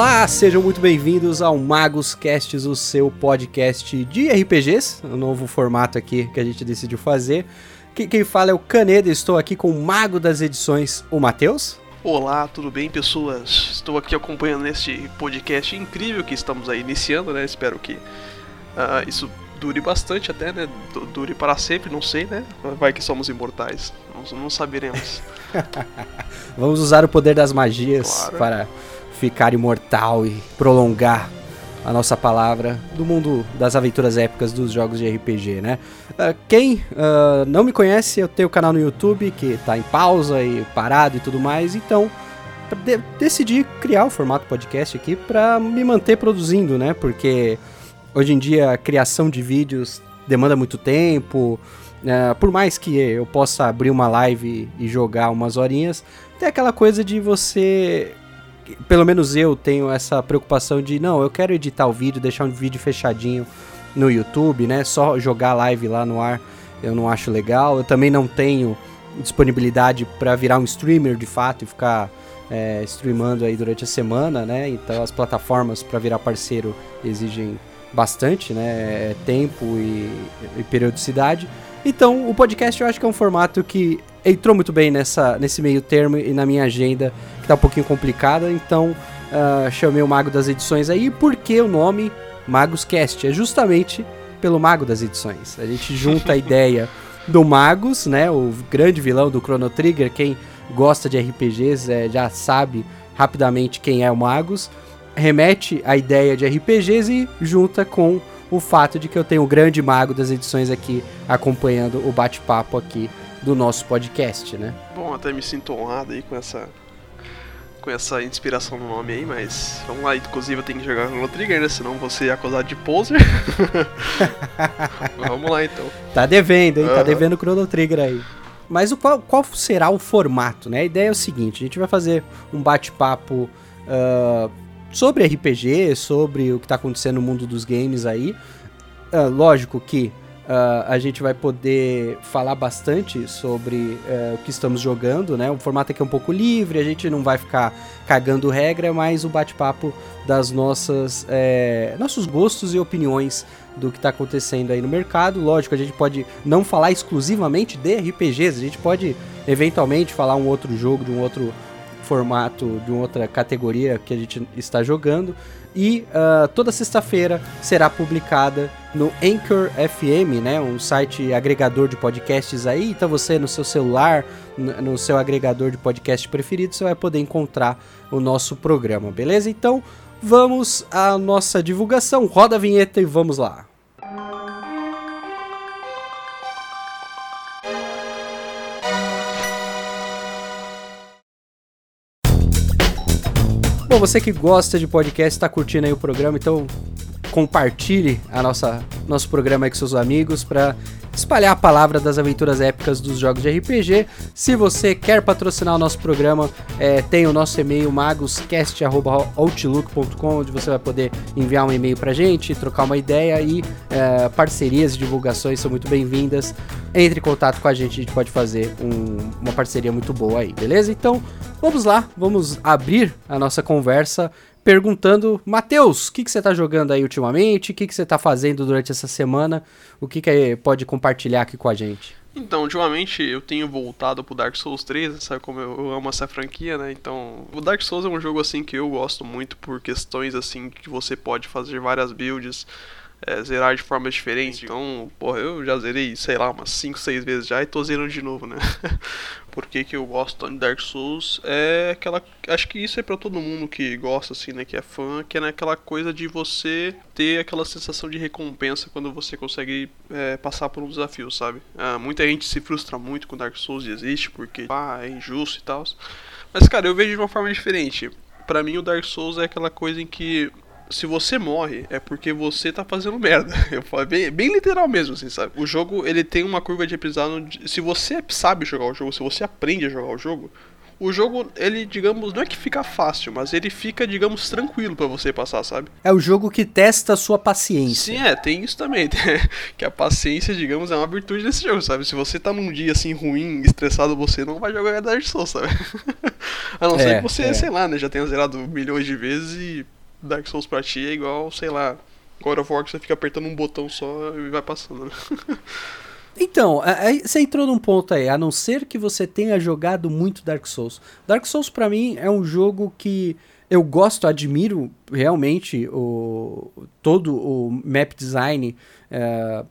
Olá, sejam muito bem-vindos ao Magos Casts, o seu podcast de RPGs, o um novo formato aqui que a gente decidiu fazer. Quem fala é o Caneda, estou aqui com o mago das edições, o Matheus. Olá, tudo bem, pessoas? Estou aqui acompanhando este podcast incrível que estamos aí iniciando, né? Espero que uh, isso dure bastante até, né? Dure para sempre, não sei, né? Vai que somos imortais, não, não saberemos. Vamos usar o poder das magias claro. para ficar imortal e prolongar a nossa palavra do mundo das aventuras épicas dos jogos de RPG, né? Uh, quem uh, não me conhece, eu tenho o canal no YouTube que está em pausa e parado e tudo mais, então de decidi criar o formato podcast aqui para me manter produzindo, né? Porque hoje em dia a criação de vídeos demanda muito tempo. Uh, por mais que eu possa abrir uma live e jogar umas horinhas, tem aquela coisa de você pelo menos eu tenho essa preocupação de, não, eu quero editar o vídeo, deixar um vídeo fechadinho no YouTube, né? Só jogar live lá no ar eu não acho legal. Eu também não tenho disponibilidade para virar um streamer de fato e ficar é, streamando aí durante a semana, né? Então as plataformas para virar parceiro exigem bastante, né? É tempo e, e periodicidade. Então, o podcast eu acho que é um formato que entrou muito bem nessa, nesse meio termo e na minha agenda, que tá um pouquinho complicada. Então, uh, chamei o Mago das Edições aí. Por que o nome Magos Cast? É justamente pelo Mago das Edições. A gente junta a ideia do Magos, né? O grande vilão do Chrono Trigger. Quem gosta de RPGs é, já sabe rapidamente quem é o Magos. Remete a ideia de RPGs e junta com o fato de que eu tenho o grande mago das edições aqui acompanhando o bate-papo aqui do nosso podcast, né? Bom, até me sinto honrado aí com essa com essa inspiração no nome aí, mas vamos lá, inclusive eu tenho que jogar no Trigger, né? Senão você é acusado de poser. vamos lá então. Tá devendo, hein? Uhum. Tá devendo o Chrono Trigger aí. Mas o qual, qual será o formato, né? A ideia é o seguinte: a gente vai fazer um bate-papo uh, sobre RPG, sobre o que está acontecendo no mundo dos games aí. Uh, lógico que uh, a gente vai poder falar bastante sobre uh, o que estamos jogando, né? O formato aqui é um pouco livre, a gente não vai ficar cagando regra, mas o bate-papo das nossas é, nossos gostos e opiniões do que está acontecendo aí no mercado. Lógico, a gente pode não falar exclusivamente de RPGs, a gente pode eventualmente falar um outro jogo de um outro formato de outra categoria que a gente está jogando. E uh, toda sexta-feira será publicada no Anchor FM, né, um site agregador de podcasts aí. Então você no seu celular, no seu agregador de podcast preferido, você vai poder encontrar o nosso programa, beleza? Então vamos à nossa divulgação. Roda a vinheta e vamos lá. Bom, você que gosta de podcast, está curtindo aí o programa, então compartilhe a nossa nosso programa aí com seus amigos para espalhar a palavra das aventuras épicas dos jogos de RPG. Se você quer patrocinar o nosso programa, é, tem o nosso e-mail magoscast.outlook.com, onde você vai poder enviar um e-mail pra gente, trocar uma ideia e é, parcerias e divulgações são muito bem-vindas. Entre em contato com a gente, a gente pode fazer um, uma parceria muito boa aí, beleza? Então, vamos lá, vamos abrir a nossa conversa perguntando, Matheus, o que, que você está jogando aí ultimamente? O que, que você está fazendo durante essa semana? O que, que pode compartilhar aqui com a gente? Então, ultimamente eu tenho voltado pro Dark Souls 3, sabe como eu amo essa franquia, né? Então, o Dark Souls é um jogo assim que eu gosto muito por questões assim que você pode fazer várias builds, é, zerar de formas diferentes. Então, porra, eu já zerei, sei lá, umas 5, 6 vezes já e tô zerando de novo, né? Por que, que eu gosto de Dark Souls? É aquela. Acho que isso é para todo mundo que gosta, assim, né? Que é fã, que é naquela coisa de você ter aquela sensação de recompensa quando você consegue é, passar por um desafio, sabe? Ah, muita gente se frustra muito com Dark Souls existe, porque ah, é injusto e tal. Mas, cara, eu vejo de uma forma diferente. Para mim, o Dark Souls é aquela coisa em que se você morre, é porque você tá fazendo merda. Eu falo bem, bem literal mesmo, assim, sabe? O jogo, ele tem uma curva de aprendizado. Se você sabe jogar o jogo, se você aprende a jogar o jogo, o jogo, ele, digamos, não é que fica fácil, mas ele fica, digamos, tranquilo para você passar, sabe? É o jogo que testa a sua paciência. Sim, é, tem isso também. que a paciência, digamos, é uma virtude desse jogo, sabe? Se você tá num dia assim ruim, estressado, você não vai jogar Dark Souls, sabe? a não é, ser que você, é. sei lá, né, já tenha zerado milhões de vezes e Dark Souls pra ti é igual, sei lá, God of War que você fica apertando um botão só e vai passando. Né? Então, aí você entrou num ponto aí, a não ser que você tenha jogado muito Dark Souls. Dark Souls para mim é um jogo que eu gosto, admiro realmente o todo o map design é,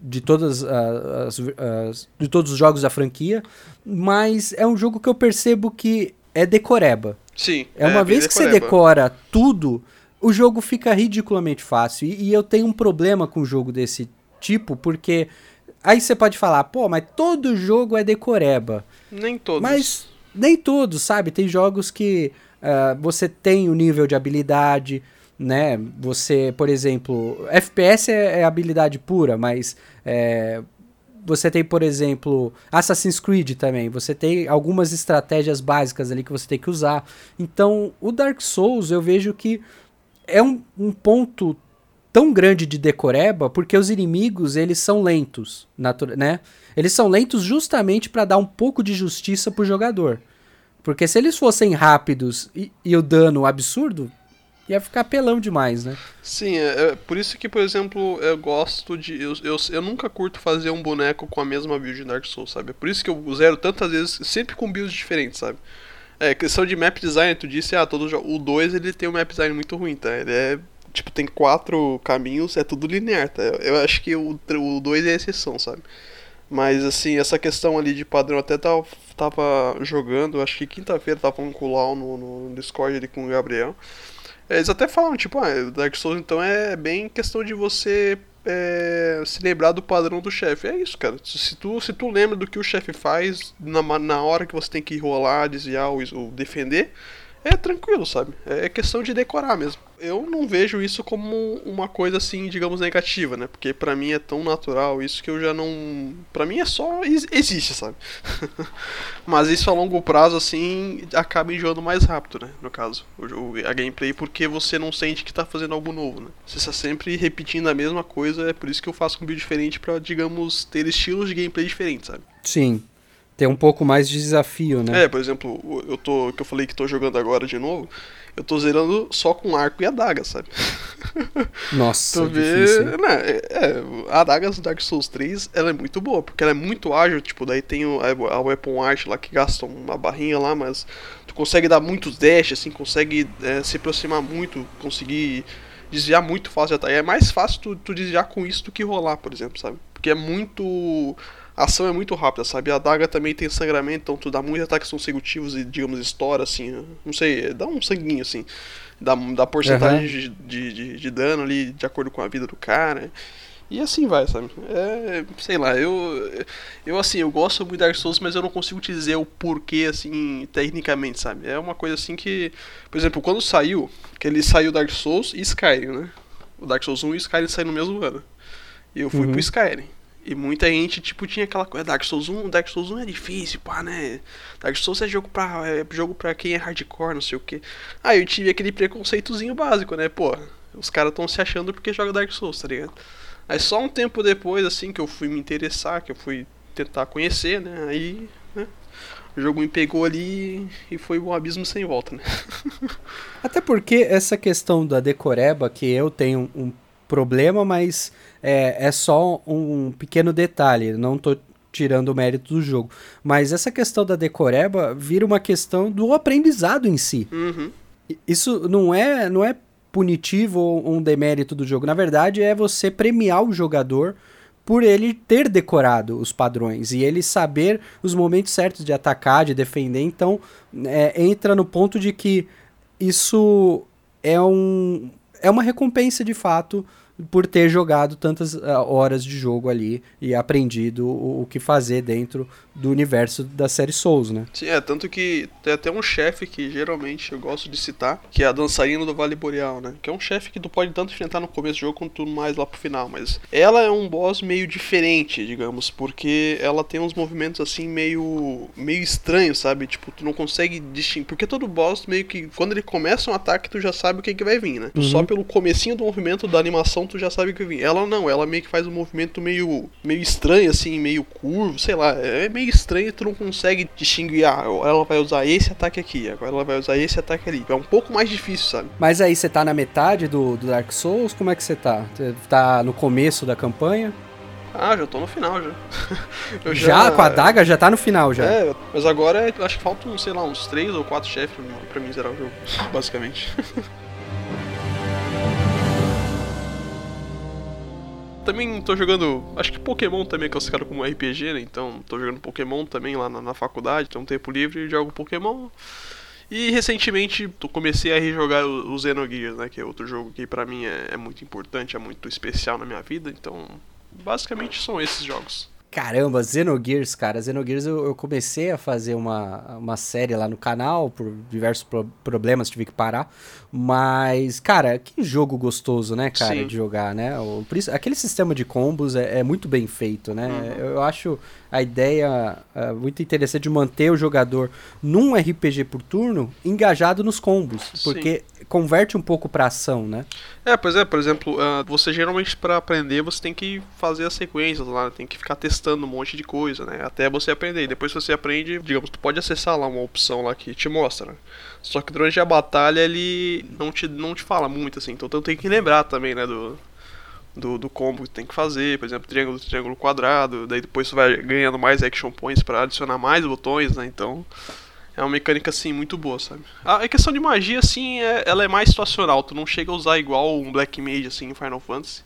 de todas as, as, de todos os jogos da franquia, mas é um jogo que eu percebo que é decoreba. Sim. É uma é, vez que você decora tudo, o jogo fica ridiculamente fácil. E, e eu tenho um problema com um jogo desse tipo, porque Aí você pode falar, pô, mas todo jogo é decoreba. Nem todos. Mas nem todos, sabe? Tem jogos que uh, você tem o um nível de habilidade, né? Você, por exemplo, FPS é, é habilidade pura, mas é, você tem, por exemplo, Assassin's Creed também. Você tem algumas estratégias básicas ali que você tem que usar. Então, o Dark Souls eu vejo que é um, um ponto tão grande de decoreba porque os inimigos eles são lentos, né? Eles são lentos justamente para dar um pouco de justiça pro jogador. Porque se eles fossem rápidos e, e, o dano absurdo, ia ficar pelão demais, né? Sim, é, é, por isso que, por exemplo, eu gosto de. Eu, eu, eu nunca curto fazer um boneco com a mesma build de Dark Souls, sabe? É por isso que eu zero tantas vezes, sempre com builds diferentes, sabe? É, questão de map design, tu disse, ah, todo o 2 ele tem um map design muito ruim, tá? Ele é tipo, tem quatro caminhos, é tudo linear, tá? Eu acho que o 2 é exceção, sabe? Mas, assim, essa questão ali de padrão, até tava, tava jogando, acho que quinta-feira tava falando com o Lau no, no Discord ali com o Gabriel. Eles até falam, tipo, ah, Dark Souls então é bem questão de você é, se lembrar do padrão do chefe. É isso, cara. Se tu, se tu lembra do que o chefe faz na, na hora que você tem que rolar, desviar ou, ou defender, é tranquilo, sabe? É questão de decorar mesmo. Eu não vejo isso como uma coisa assim, digamos, negativa, né? Porque para mim é tão natural isso que eu já não. para mim é só. existe, sabe? Mas isso a longo prazo, assim, acaba enjoando mais rápido, né? No caso, a gameplay, porque você não sente que tá fazendo algo novo, né? Você está sempre repetindo a mesma coisa, é por isso que eu faço um build diferente para digamos, ter estilos de gameplay diferentes, sabe? Sim. Ter um pouco mais de desafio, né? É, por exemplo, eu tô. que eu falei que tô jogando agora de novo, eu tô zerando só com arco e adaga, sabe? Nossa, tu vê, né, é, é, a adaga do Dark Souls 3, ela é muito boa, porque ela é muito ágil, tipo, daí tem a, a Weapon Art lá que gasta uma barrinha lá, mas tu consegue dar muitos dash, assim, consegue é, se aproximar muito, conseguir desviar muito fácil de ataque. É mais fácil tu, tu desviar com isso do que rolar, por exemplo, sabe? Porque é muito a ação é muito rápida, sabe? A daga também tem sangramento, então tu dá muitos ataques consecutivos e, digamos, estoura, assim. Não sei, dá um sanguinho, assim. Dá, dá porcentagem uhum. de, de, de, dano ali, de acordo com a vida do cara. E assim vai, sabe? É, sei lá, eu, eu assim, eu gosto muito de Dark Souls, mas eu não consigo te dizer o porquê, assim, tecnicamente, sabe? É uma coisa assim que, por exemplo, quando saiu, que ele saiu Dark Souls e Skyrim, né? O Dark Souls 1 e o Skyrim saíram no mesmo ano. E eu fui uhum. pro Skyrim. E muita gente, tipo, tinha aquela coisa, Dark Souls 1, Dark Souls 1 é difícil, pá, né? Dark Souls é jogo pra, é jogo pra quem é hardcore, não sei o que. Aí eu tive aquele preconceitozinho básico, né? Pô, os caras tão se achando porque joga Dark Souls, tá ligado? Aí só um tempo depois, assim, que eu fui me interessar, que eu fui tentar conhecer, né? Aí, né? O jogo me pegou ali e foi um abismo sem volta, né? Até porque essa questão da decoreba, que eu tenho um problema, mas é, é só um pequeno detalhe, não tô tirando o mérito do jogo. Mas essa questão da decoreba vira uma questão do aprendizado em si. Uhum. Isso não é, não é punitivo ou um demérito do jogo. Na verdade, é você premiar o jogador por ele ter decorado os padrões e ele saber os momentos certos de atacar, de defender. Então, é, entra no ponto de que isso é um, é uma recompensa de fato por ter jogado tantas uh, horas de jogo ali e aprendido o, o, que fazer dentro do universo da série Souls, né? Sim, é, tanto que tem até um chefe que geralmente eu gosto de citar, que é a dançarina do Vale Boreal, né? Que é um chefe que tu pode tanto enfrentar no começo do jogo quanto mais lá pro final, mas ela é um boss meio diferente, digamos, porque ela tem uns movimentos assim meio meio estranhos, sabe? Tipo, tu não consegue distinguir, porque todo boss meio que quando ele começa um ataque, tu já sabe o que, que vai vir, né? Uhum. Só pelo comecinho do movimento da animação tu já sabe o que vir. Ela não, ela meio que faz um movimento meio meio estranho assim, meio curvo, sei lá, é meio estranho, tu não consegue distinguir, ah, ela vai usar esse ataque aqui, agora ela vai usar esse ataque ali. É um pouco mais difícil, sabe? Mas aí você tá na metade do, do Dark Souls, como é que você tá? Você tá no começo da campanha? Ah, já tô no final já. já, já, com a daga já tá no final já. É, mas agora acho que faltam, sei lá, uns 3 ou 4 chefes pra mim zerar o jogo, basicamente. também tô jogando, acho que Pokémon também é classificado como RPG, né? Então tô jogando Pokémon também lá na, na faculdade, tenho um tempo livre jogo Pokémon. E recentemente comecei a rejogar o, o Xenogears, né? Que é outro jogo que pra mim é, é muito importante, é muito especial na minha vida. Então, basicamente são esses jogos. Caramba, Xenogears, cara. Xenogears eu, eu comecei a fazer uma, uma série lá no canal, por diversos pro problemas tive que parar. Mas, cara, que jogo gostoso, né, cara, Sim. de jogar, né? O, aquele sistema de combos é, é muito bem feito, né? Uhum. Eu, eu, acho a ideia é, muito interessante de manter o jogador num RPG por turno engajado nos combos. Porque Sim converte um pouco pra ação, né? É, pois é, por exemplo, uh, você geralmente para aprender você tem que fazer as sequências lá, tem que ficar testando um monte de coisa, né? Até você aprender. E depois que você aprende, digamos, tu pode acessar lá uma opção lá que te mostra. Né? Só que durante a batalha ele não te, não te fala muito assim, então tu tem que lembrar também, né, do, do, do combo que tem que fazer, por exemplo, triângulo, triângulo quadrado, daí depois você vai ganhando mais action points para adicionar mais botões, né? Então, é uma mecânica, assim, muito boa, sabe? A questão de magia, assim, é, ela é mais situacional. Tu não chega a usar igual um Black Mage, assim, em Final Fantasy.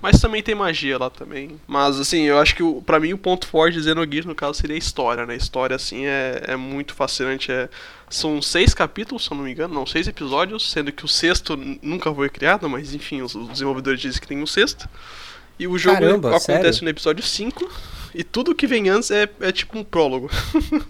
Mas também tem magia lá também. Mas, assim, eu acho que o, pra mim o ponto forte de Xenogears, no caso, seria a história, né? A história, assim, é, é muito fascinante. É, são seis capítulos, se eu não me engano, não, seis episódios, sendo que o sexto nunca foi criado, mas, enfim, os, os desenvolvedores dizem que tem um sexto. E o jogo Caramba, acontece sério? no episódio 5 e tudo que vem antes é, é tipo um prólogo.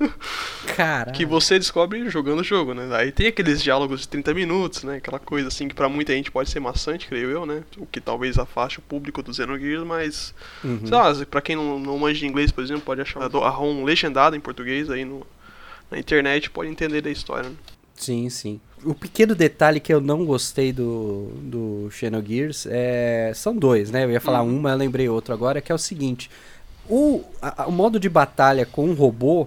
Cara. que você descobre jogando o jogo, né? Aí tem aqueles diálogos de 30 minutos, né? Aquela coisa assim que pra muita gente pode ser maçante, creio eu, né? O que talvez afaste o público do Xenogears, mas. Uhum. Sei lá, pra quem não, não manja de inglês, por exemplo, pode achar a ROM legendada em português aí no, na internet, pode entender da história, né? Sim, sim. O pequeno detalhe que eu não gostei do, do Xenogears é... são dois, né? Eu ia falar uhum. um, mas eu lembrei outro agora, que é o seguinte. O, a, o modo de batalha com um robô,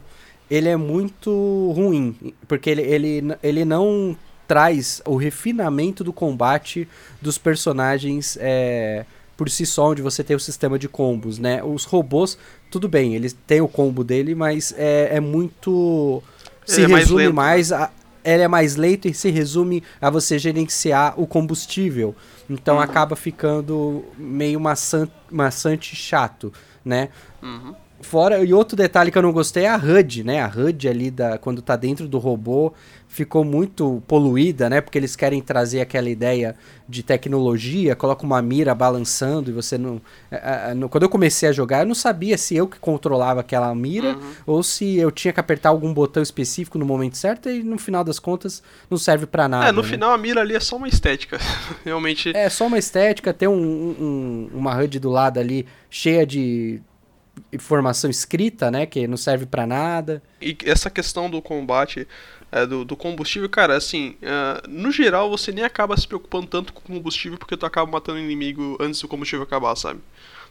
ele é muito ruim, porque ele, ele, ele não traz o refinamento do combate dos personagens é, por si só, onde você tem o sistema de combos, né? Os robôs, tudo bem, eles têm o combo dele, mas é, é muito... Se ele resume é mais, mais a, ele é mais lento e se resume a você gerenciar o combustível. Então uhum. acaba ficando meio maçante, maçante chato né? Uhum. Fora, e outro detalhe que eu não gostei é a HUD, né? A HUD ali, da, quando tá dentro do robô, ficou muito poluída, né? Porque eles querem trazer aquela ideia de tecnologia, coloca uma mira balançando e você não... É, é, quando eu comecei a jogar, eu não sabia se eu que controlava aquela mira uhum. ou se eu tinha que apertar algum botão específico no momento certo e no final das contas não serve para nada. É, no né? final a mira ali é só uma estética, realmente... É, só uma estética, tem um, um, uma HUD do lado ali cheia de informação escrita, né? Que não serve para nada. E essa questão do combate, é, do, do, combustível, cara, assim, uh, no geral você nem acaba se preocupando tanto com o combustível porque tu acaba matando o inimigo antes do combustível acabar, sabe?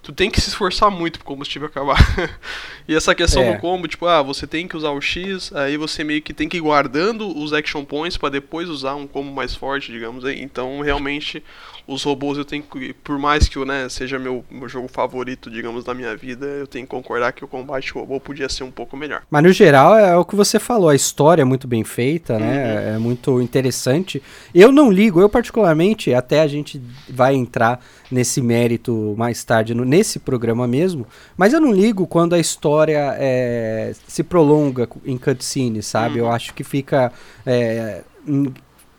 tu tem que se esforçar muito pro combustível acabar. e essa questão é. do combo, tipo, ah, você tem que usar o X, aí você meio que tem que ir guardando os action points para depois usar um combo mais forte, digamos aí. Então, realmente, os robôs eu tenho que, por mais que né, seja meu, meu jogo favorito, digamos, da minha vida, eu tenho que concordar que o combate robô podia ser um pouco melhor. Mas no geral é o que você falou, a história é muito bem feita, né? Uhum. É muito interessante. Eu não ligo, eu particularmente, até a gente vai entrar nesse mérito mais tarde, no, nesse programa mesmo, mas eu não ligo quando a história é, se prolonga em cutscene, sabe? Uhum. Eu acho que fica. É,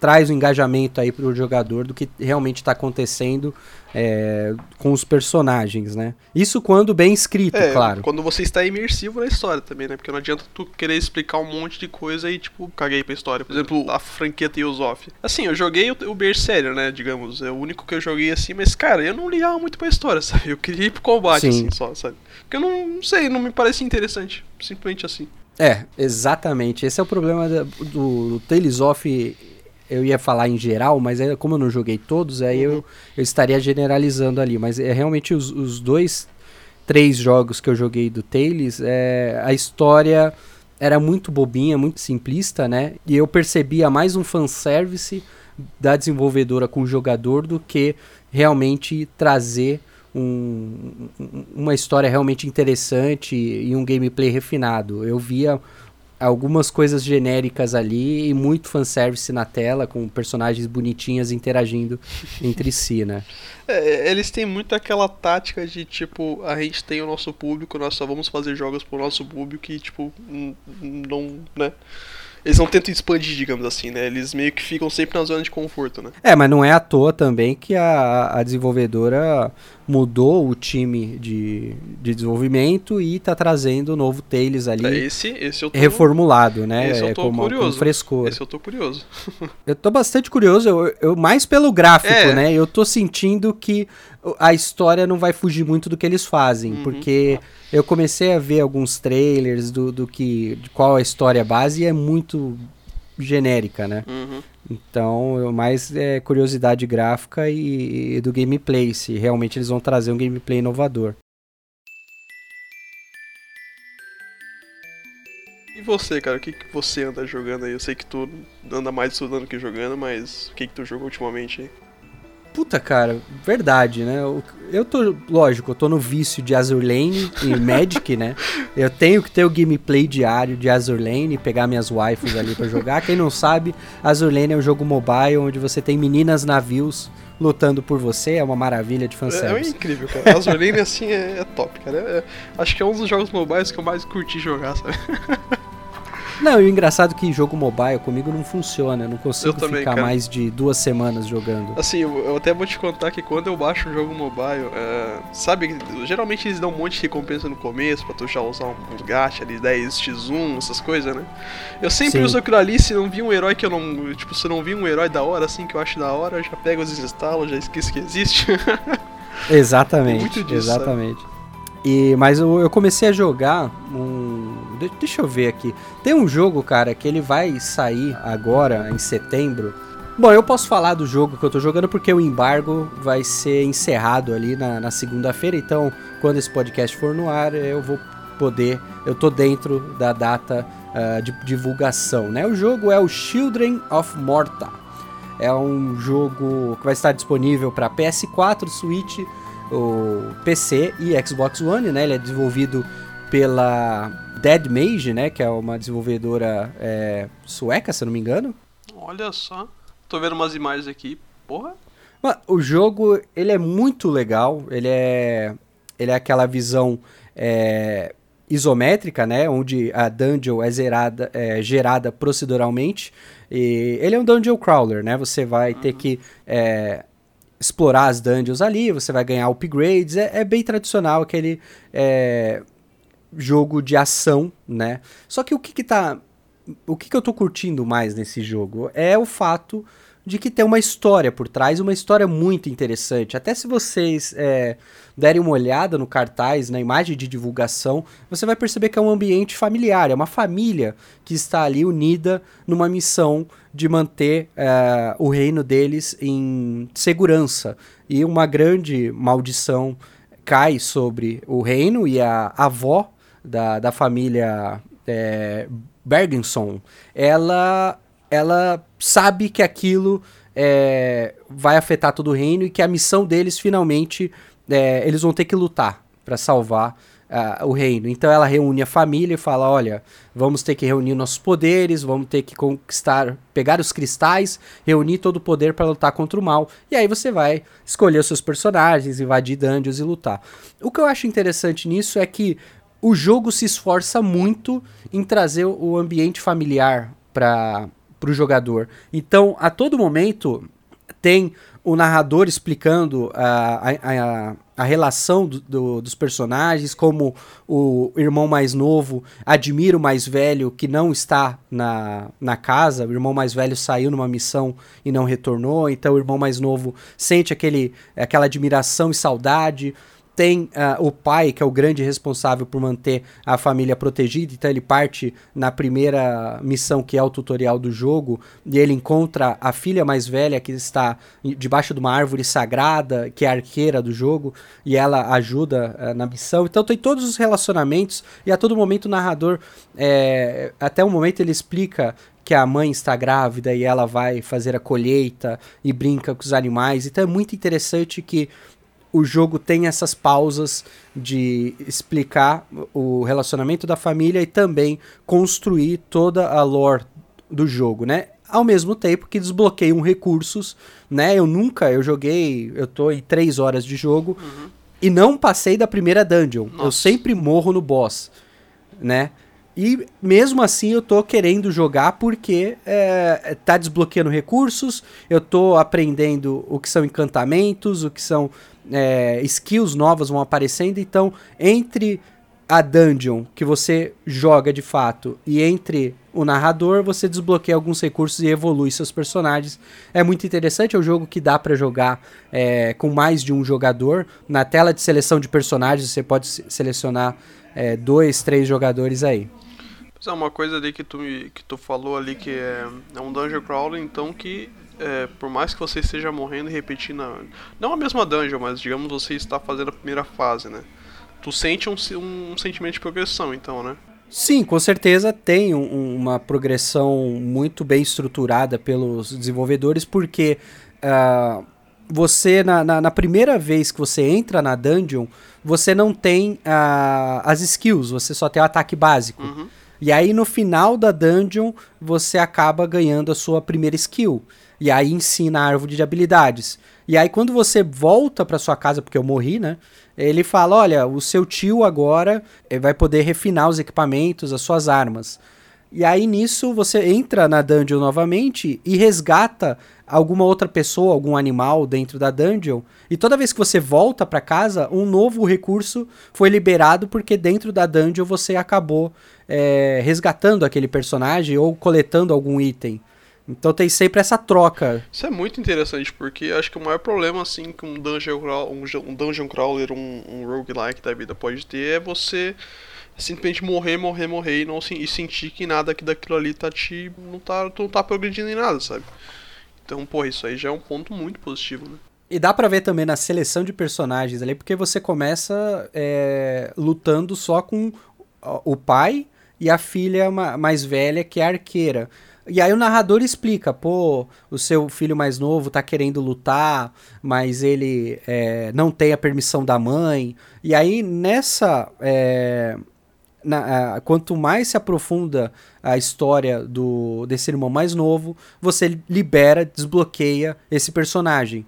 traz o engajamento aí pro jogador do que realmente está acontecendo é, com os personagens, né? Isso quando bem escrito, é, claro. Quando você está imersivo na história também, né? Porque não adianta tu querer explicar um monte de coisa e, tipo, caguei pra história. Por exemplo, a franquia Tales of. Assim, eu joguei o, o Berseria, né? Digamos, é o único que eu joguei assim, mas, cara, eu não ligava muito pra história, sabe? Eu queria ir pro combate, Sim. assim, só, sabe? Porque eu não, não sei, não me parecia interessante. Simplesmente assim. É, exatamente. Esse é o problema do, do Tales of eu ia falar em geral, mas como eu não joguei todos, aí uhum. eu, eu estaria generalizando ali. Mas é realmente os, os dois, três jogos que eu joguei do Tales, é, a história era muito bobinha, muito simplista, né? E eu percebia mais um fanservice da desenvolvedora com o jogador do que realmente trazer um, uma história realmente interessante e um gameplay refinado. Eu via algumas coisas genéricas ali e muito fanservice na tela, com personagens bonitinhas interagindo entre si, né? É, eles têm muito aquela tática de tipo, a gente tem o nosso público, nós só vamos fazer jogos pro nosso público e tipo, não, né? eles não tentam expandir, digamos assim, né? Eles meio que ficam sempre na zona de conforto, né? É, mas não é à toa também que a, a desenvolvedora mudou o time de, de desenvolvimento e tá trazendo o novo Tails ali. É, esse, esse eu tô, reformulado, né? Esse eu tô com, curioso. Com frescor. Esse eu tô curioso. eu tô bastante curioso, eu, eu mais pelo gráfico, é. né? Eu tô sentindo que a história não vai fugir muito do que eles fazem, uhum. porque eu comecei a ver alguns trailers do, do que de qual a história base e é muito genérica, né? Uhum. Então, mais é curiosidade gráfica e, e, do gameplay, se realmente eles vão trazer um gameplay inovador. E você, cara, o que, que você anda jogando aí? Eu sei que tu anda mais estudando que jogando, mas o que, que tu jogou ultimamente aí? Puta, cara, verdade, né? Eu, tô, lógico, eu tô no vício de Azur Lane e Magic, né? Eu tenho que ter o gameplay diário de Azur Lane, pegar minhas waifus ali para jogar. Quem não sabe, Azur Lane é um jogo mobile onde você tem meninas navios lutando por você, é uma maravilha de fanservice. É, é incrível, cara. Azur Lane, assim, é, é top, cara. É, é, acho que é um dos jogos mobiles que eu mais curti jogar, sabe? Não, e o engraçado é que jogo mobile comigo não funciona. Eu não consigo eu ficar mais de duas semanas jogando. Assim, eu, eu, até vou te contar que quando eu baixo um jogo mobile, é, sabe, geralmente eles dão um monte de recompensa no começo pra tu já usar uns gacha ali, 10x1, essas coisas, né? Eu sempre Sim. uso aquilo ali, se não vi um herói que eu não. Tipo, se não vi um herói da hora, assim, que eu acho da hora, eu já pego, desinstalo, já esqueço que existe. exatamente. Disso, exatamente. Sabe? E, mas eu, eu, comecei a jogar um. Deixa eu ver aqui. Tem um jogo, cara, que ele vai sair agora, em setembro. Bom, eu posso falar do jogo que eu tô jogando porque o embargo vai ser encerrado ali na, na segunda-feira. Então, quando esse podcast for no ar, eu vou poder. Eu tô dentro da data uh, de divulgação, né? O jogo é o Children of Morta. É um jogo que vai estar disponível para PS4, Switch o PC e Xbox One, né? Ele é desenvolvido pela Dead Mage, né? Que é uma desenvolvedora é, sueca, se eu não me engano. Olha só. Tô vendo umas imagens aqui. Porra. o jogo, ele é muito legal. Ele é... Ele é aquela visão... É, isométrica, né, onde a dungeon é, zerada, é gerada proceduralmente. E ele é um dungeon crawler, né? Você vai uhum. ter que é, explorar as dungeons ali, você vai ganhar upgrades. É, é bem tradicional aquele é, jogo de ação, né? Só que o que, que tá. O que, que eu tô curtindo mais nesse jogo é o fato de que tem uma história por trás, uma história muito interessante. Até se vocês é, derem uma olhada no cartaz, na imagem de divulgação, você vai perceber que é um ambiente familiar, é uma família que está ali unida numa missão de manter é, o reino deles em segurança. E uma grande maldição cai sobre o reino e a avó da, da família é, Bergenson, ela ela sabe que aquilo é, vai afetar todo o reino e que a missão deles finalmente é, eles vão ter que lutar para salvar uh, o reino. Então ela reúne a família e fala: olha, vamos ter que reunir nossos poderes, vamos ter que conquistar, pegar os cristais, reunir todo o poder para lutar contra o mal. E aí você vai escolher os seus personagens, invadir dungeons e lutar. O que eu acho interessante nisso é que o jogo se esforça muito em trazer o ambiente familiar para o jogador. Então, a todo momento tem o narrador explicando a, a, a relação do, do, dos personagens, como o irmão mais novo admira o mais velho que não está na, na casa, o irmão mais velho saiu numa missão e não retornou, então o irmão mais novo sente aquele, aquela admiração e saudade tem uh, o pai, que é o grande responsável por manter a família protegida, então ele parte na primeira missão, que é o tutorial do jogo, e ele encontra a filha mais velha que está debaixo de uma árvore sagrada, que é a arqueira do jogo, e ela ajuda uh, na missão. Então tem todos os relacionamentos, e a todo momento o narrador, é, até o momento ele explica que a mãe está grávida e ela vai fazer a colheita e brinca com os animais. Então é muito interessante que o jogo tem essas pausas de explicar o relacionamento da família e também construir toda a lore do jogo, né? Ao mesmo tempo que desbloqueiam recursos, né? Eu nunca, eu joguei, eu tô em três horas de jogo uhum. e não passei da primeira dungeon. Nossa. Eu sempre morro no boss, né? E mesmo assim eu tô querendo jogar porque é, tá desbloqueando recursos, eu tô aprendendo o que são encantamentos, o que são é, skills novas vão aparecendo. Então, entre a dungeon que você joga de fato e entre o narrador, você desbloqueia alguns recursos e evolui seus personagens. É muito interessante, é um jogo que dá para jogar é, com mais de um jogador. Na tela de seleção de personagens, você pode selecionar é, dois, três jogadores aí. É uma coisa ali que tu, que tu falou ali que é, é um dungeon crawler, então que é, por mais que você esteja morrendo e repetindo, a, não a mesma dungeon, mas digamos você está fazendo a primeira fase, né? Tu sente um, um sentimento de progressão, então, né? Sim, com certeza tem um, uma progressão muito bem estruturada pelos desenvolvedores, porque uh, você, na, na, na, primeira vez que você entra na dungeon, você não tem uh, as skills, você só tem o ataque básico. Uhum. E aí no final da dungeon, você acaba ganhando a sua primeira skill. E aí ensina a árvore de habilidades. E aí quando você volta para sua casa, porque eu morri, né? Ele fala: "Olha, o seu tio agora eh, vai poder refinar os equipamentos, as suas armas". E aí nisso você entra na dungeon novamente e resgata alguma outra pessoa, algum animal dentro da dungeon. E toda vez que você volta para casa, um novo recurso foi liberado porque dentro da dungeon você acabou é, resgatando aquele personagem ou coletando algum item. Então tem sempre essa troca. Isso é muito interessante, porque acho que o maior problema assim que um dungeon, um, dungeon crawler, um, um roguelike da vida pode ter é você simplesmente morrer, morrer, morrer e não e sentir que nada aqui daquilo ali tá te. não tá, não tá progredindo em nada, sabe? Então, pô, isso aí já é um ponto muito positivo, né? E dá pra ver também na seleção de personagens ali, porque você começa é, lutando só com o pai e a filha mais velha, que é a arqueira. E aí o narrador explica, pô, o seu filho mais novo tá querendo lutar, mas ele é, não tem a permissão da mãe. E aí nessa. É, na, a, quanto mais se aprofunda a história do desse irmão mais novo, você libera, desbloqueia esse personagem.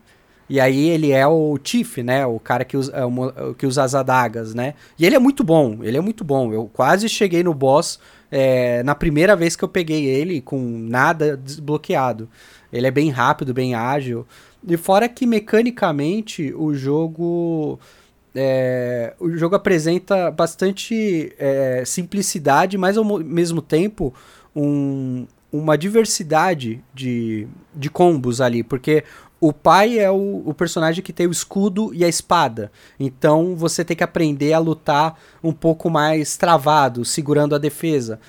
E aí ele é o Tiff, né? O cara que usa, é que usa as adagas, né? E ele é muito bom, ele é muito bom. Eu quase cheguei no boss é, na primeira vez que eu peguei ele com nada desbloqueado. Ele é bem rápido, bem ágil. E fora que mecanicamente o jogo. É, o jogo apresenta bastante é, simplicidade, mas ao mesmo tempo um, uma diversidade de, de combos ali, porque o pai é o, o, personagem que tem o escudo e a espada. Então você tem que aprender a lutar um pouco mais travado, segurando a defesa.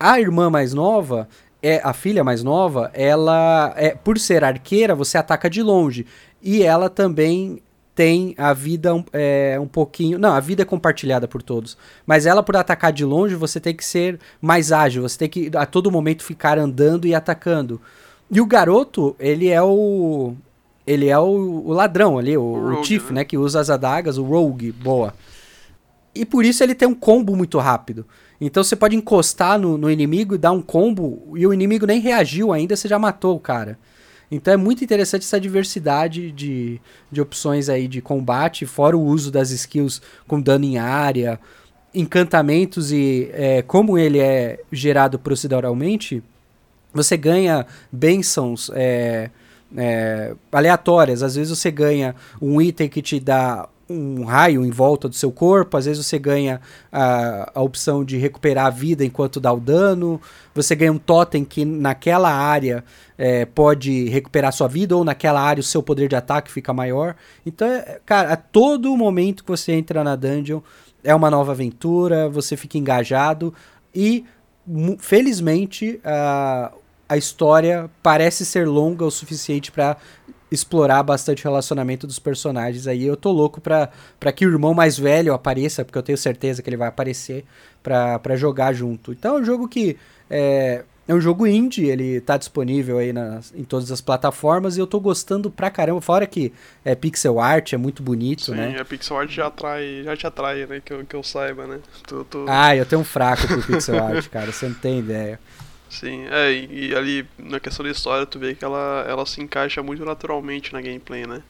A irmã mais nova, é a filha mais nova, ela é por ser arqueira, você ataca de longe. E ela também tem a vida é, um pouquinho. Não, a vida é compartilhada por todos. Mas ela, por atacar de longe, você tem que ser mais ágil. Você tem que a todo momento ficar andando e atacando. E o garoto, ele é o ele é o, o ladrão ali, o, o, o Chief, né? né? Que usa as adagas, o Rogue, boa. E por isso ele tem um combo muito rápido. Então você pode encostar no, no inimigo e dar um combo, e o inimigo nem reagiu ainda, você já matou o cara. Então é muito interessante essa diversidade de, de opções aí de combate, fora o uso das skills com dano em área, encantamentos e é, como ele é gerado proceduralmente, você ganha bênçãos é, é, aleatórias. Às vezes você ganha um item que te dá um raio em volta do seu corpo, às vezes você ganha a, a opção de recuperar a vida enquanto dá o dano, você ganha um totem que naquela área é, pode recuperar sua vida, ou naquela área o seu poder de ataque fica maior. Então, é, cara, a todo momento que você entra na dungeon é uma nova aventura, você fica engajado e felizmente a, a história parece ser longa o suficiente para explorar bastante o relacionamento dos personagens aí. Eu tô louco pra, pra que o irmão mais velho apareça, porque eu tenho certeza que ele vai aparecer pra, pra jogar junto. Então é um jogo que é, é um jogo indie, ele tá disponível aí nas, em todas as plataformas e eu tô gostando pra caramba. Fora que é pixel art, é muito bonito, Sim, né? Sim, a pixel art já atrai, já te atrai, né? Que eu, que eu saiba, né? Tô, tô... Ah, eu tenho um fraco pro pixel art, cara, você não tem ideia. Sim, é, e, e, ali na questão da história tu vê que ela, ela se encaixa muito naturalmente na gameplay, né?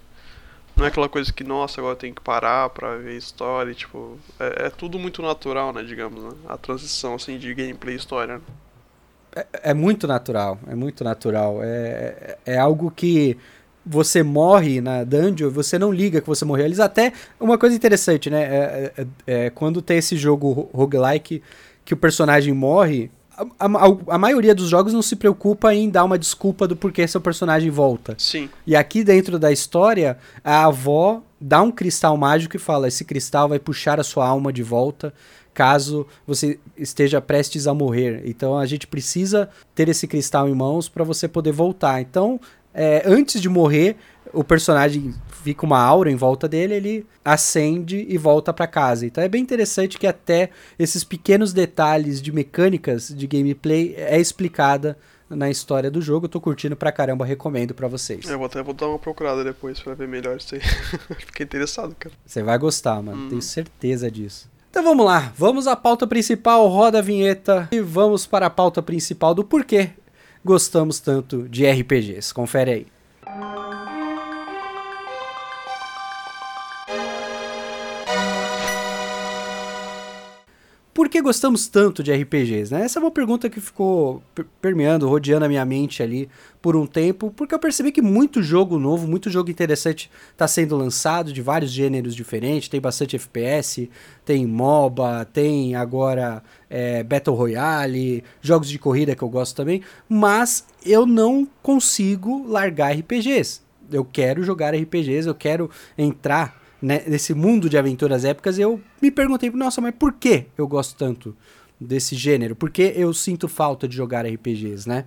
Não é aquela coisa que, nossa, agora tem que parar pra ver história, tipo, é, é, tudo muito natural, né, digamos, né? A transição, assim, de gameplay e história. É, é muito natural, é muito natural. É, é, é algo que você morre na dungeon, você não liga que você morreu. Eles até. Uma coisa interessante, né? É, é, é, quando tem esse jogo roguelike que o personagem morre, a, a, a, maioria dos jogos não se preocupa em dar uma desculpa do porquê seu personagem volta. Sim. E aqui dentro da história, a avó dá um cristal mágico e fala: esse cristal vai puxar a sua alma de volta caso você esteja prestes a morrer. Então a gente precisa ter esse cristal em mãos para você poder voltar. Então, é, antes de morrer, o personagem fica uma aura em volta dele, ele acende e volta para casa. Então é bem interessante que até esses pequenos detalhes de mecânicas de gameplay é explicada na história do jogo. Eu tô curtindo pra caramba, recomendo para vocês. Eu vou até vou dar uma procurada depois para ver melhor isso aí. Fiquei interessado, cara. Você vai gostar, mano. Hum. Tenho certeza disso. Então vamos lá, vamos à pauta principal, roda a vinheta e vamos para a pauta principal do porquê gostamos tanto de RPGs. Confere aí. Por que gostamos tanto de RPGs? Né? Essa é uma pergunta que ficou permeando, rodeando a minha mente ali por um tempo, porque eu percebi que muito jogo novo, muito jogo interessante está sendo lançado de vários gêneros diferentes. Tem bastante FPS, tem MOBA, tem agora é, Battle Royale, jogos de corrida que eu gosto também, mas eu não consigo largar RPGs. Eu quero jogar RPGs, eu quero entrar né, nesse mundo de aventuras épicas, eu me perguntei, nossa, mas por que eu gosto tanto desse gênero? Por que eu sinto falta de jogar RPGs, né?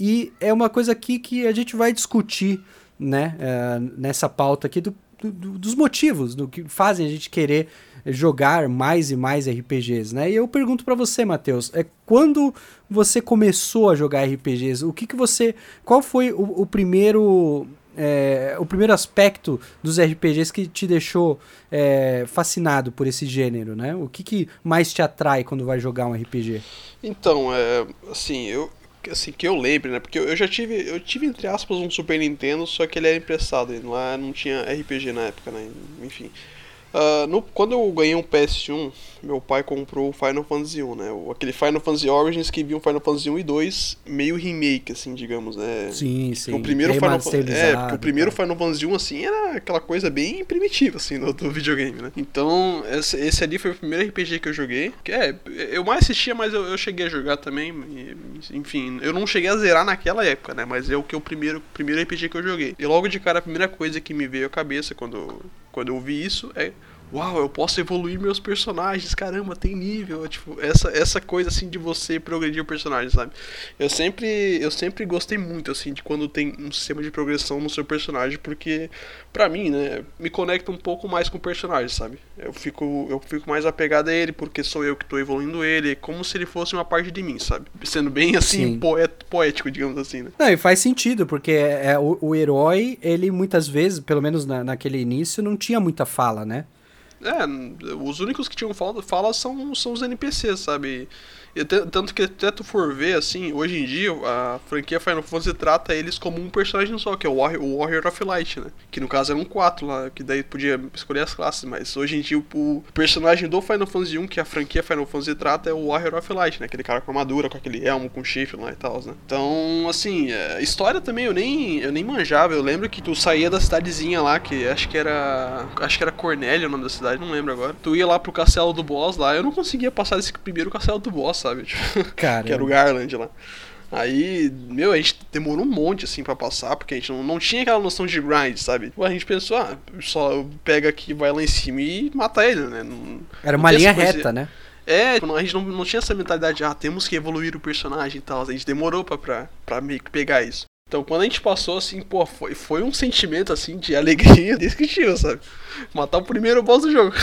E é uma coisa aqui que a gente vai discutir, né, uh, nessa pauta aqui do, do, dos motivos, do que fazem a gente querer jogar mais e mais RPGs, né? E eu pergunto para você, Matheus, é quando você começou a jogar RPGs, o que que você, qual foi o, o primeiro é, o primeiro aspecto dos RPGs que te deixou é, fascinado por esse gênero, né? O que, que mais te atrai quando vai jogar um RPG? Então, é, assim, eu assim que eu lembro, né? Porque eu já tive, eu tive entre aspas um Super Nintendo, só que ele era emprestado, lá não tinha RPG na época, né? Enfim. Uh, no, quando eu ganhei um PS1, meu pai comprou o Final Fantasy 1, né? O, aquele Final Fantasy Origins que viu um Final Fantasy 1 e 2 meio remake, assim, digamos, né? Sim, sim. O primeiro Final, é, porque o primeiro Final Fantasy 1, assim, era aquela coisa bem primitiva, assim, do, do videogame, né? Então, esse, esse, ali foi o primeiro RPG que eu joguei. Que, é, eu mais assistia, mas eu, eu cheguei a jogar também. E, enfim, eu não cheguei a zerar naquela época, né? Mas é o que é o primeiro, primeiro RPG que eu joguei. E logo de cara, a primeira coisa que me veio à cabeça quando quando eu vi isso é uau, eu posso evoluir meus personagens, caramba, tem nível, tipo, essa, essa coisa assim de você progredir o personagem, sabe? Eu sempre, eu sempre gostei muito assim de quando tem um sistema de progressão no seu personagem, porque pra mim, né, me conecta um pouco mais com o personagem, sabe? Eu fico, eu fico mais apegado a ele porque sou eu que tô evoluindo ele, é como se ele fosse uma parte de mim, sabe? Sendo bem assim, poet, poético, digamos assim, né? Não, e faz sentido, porque é, o, o herói, ele muitas vezes, pelo menos na, naquele início, não tinha muita fala, né? É, os únicos que tinham fala, são, são os NPCs, sabe? Tanto que até tu for ver, assim, hoje em dia, a franquia Final Fantasy trata eles como um personagem só, que é o Warrior, o Warrior of Light, né? Que no caso eram quatro lá, que daí podia escolher as classes, mas hoje em dia o, o personagem do Final Fantasy 1 que a franquia Final Fantasy trata é o Warrior of Light, né? Aquele cara com armadura, com aquele elmo, com chifre lá e tal, né? Então, assim, é, história também eu nem, eu nem manjava. Eu lembro que tu saía da cidadezinha lá, que acho que era. Acho que era Cornélio o nome da cidade, não lembro agora. Tu ia lá pro castelo do boss lá, eu não conseguia passar desse primeiro castelo do boss, sabe? Tipo, que era o Garland lá. Aí, meu, a gente demorou um monte assim para passar, porque a gente não, não tinha aquela noção de grind, sabe? A gente pensou, ah, só pega aqui, vai lá em cima e mata ele, né? Não, Era uma linha reta, né? É, a gente não, não tinha essa mentalidade de, ah, temos que evoluir o personagem e tal. A gente demorou pra, pra, pra meio que pegar isso. Então quando a gente passou assim, pô, foi, foi um sentimento assim de alegria descritivo, sabe? Matar o primeiro boss do jogo.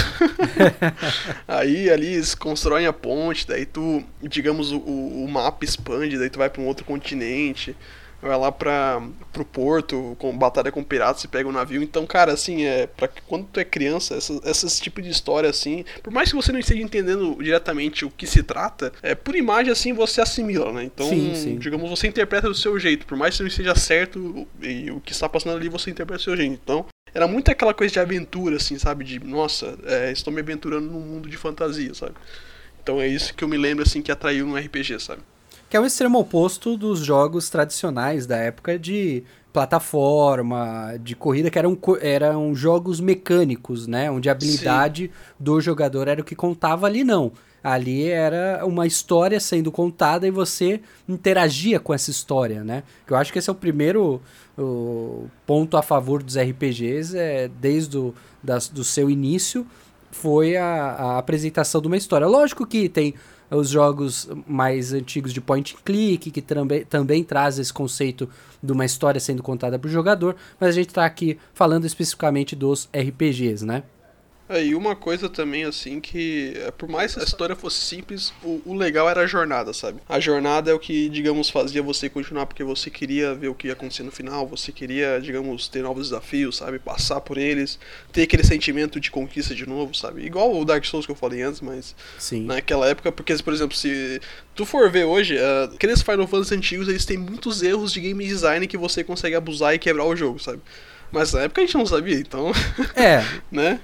aí ali eles constroem a ponte, daí tu, digamos, o, o mapa expande, daí tu vai para um outro continente vai lá pra, pro porto, com batalha com piratas, e pega um navio. Então, cara, assim, é, pra, quando tu é criança, essas, esses tipos de história, assim, por mais que você não esteja entendendo diretamente o que se trata, é, por imagem, assim, você assimila, né? Então, sim, sim. digamos, você interpreta do seu jeito, por mais que não esteja certo e o que está passando ali, você interpreta do seu jeito. Então, era muito aquela coisa de aventura, assim, sabe? De, nossa, é, estou me aventurando num mundo de fantasia, sabe? Então é isso que eu me lembro, assim, que atraiu no RPG, sabe? Que é o extremo oposto dos jogos tradicionais da época de plataforma, de corrida, que eram, eram jogos mecânicos, né? Onde a habilidade Sim. do jogador era o que contava ali, não. Ali era uma história sendo contada e você interagia com essa história, né? Eu acho que esse é o primeiro o ponto a favor dos RPGs, é, desde o das, do seu início, foi a, a apresentação de uma história. Lógico que tem os jogos mais antigos de point and click, que também, também traz esse conceito de uma história sendo contada para o jogador, mas a gente está aqui falando especificamente dos RPGs, né? É, e uma coisa também, assim, que é, por mais que a história fosse simples, o, o, legal era a jornada, sabe? A jornada é o que, digamos, fazia você continuar porque você queria ver o que ia acontecer no final, você queria, digamos, ter novos desafios, sabe? Passar por eles, ter aquele sentimento de conquista de novo, sabe? Igual o Dark Souls que eu falei antes, mas Sim. naquela época, porque, por exemplo, se tu for ver hoje, uh, aqueles Final Fantasy antigos, eles têm muitos erros de game design que você consegue abusar e quebrar o jogo, sabe? Mas na época a gente não sabia, então. É. né?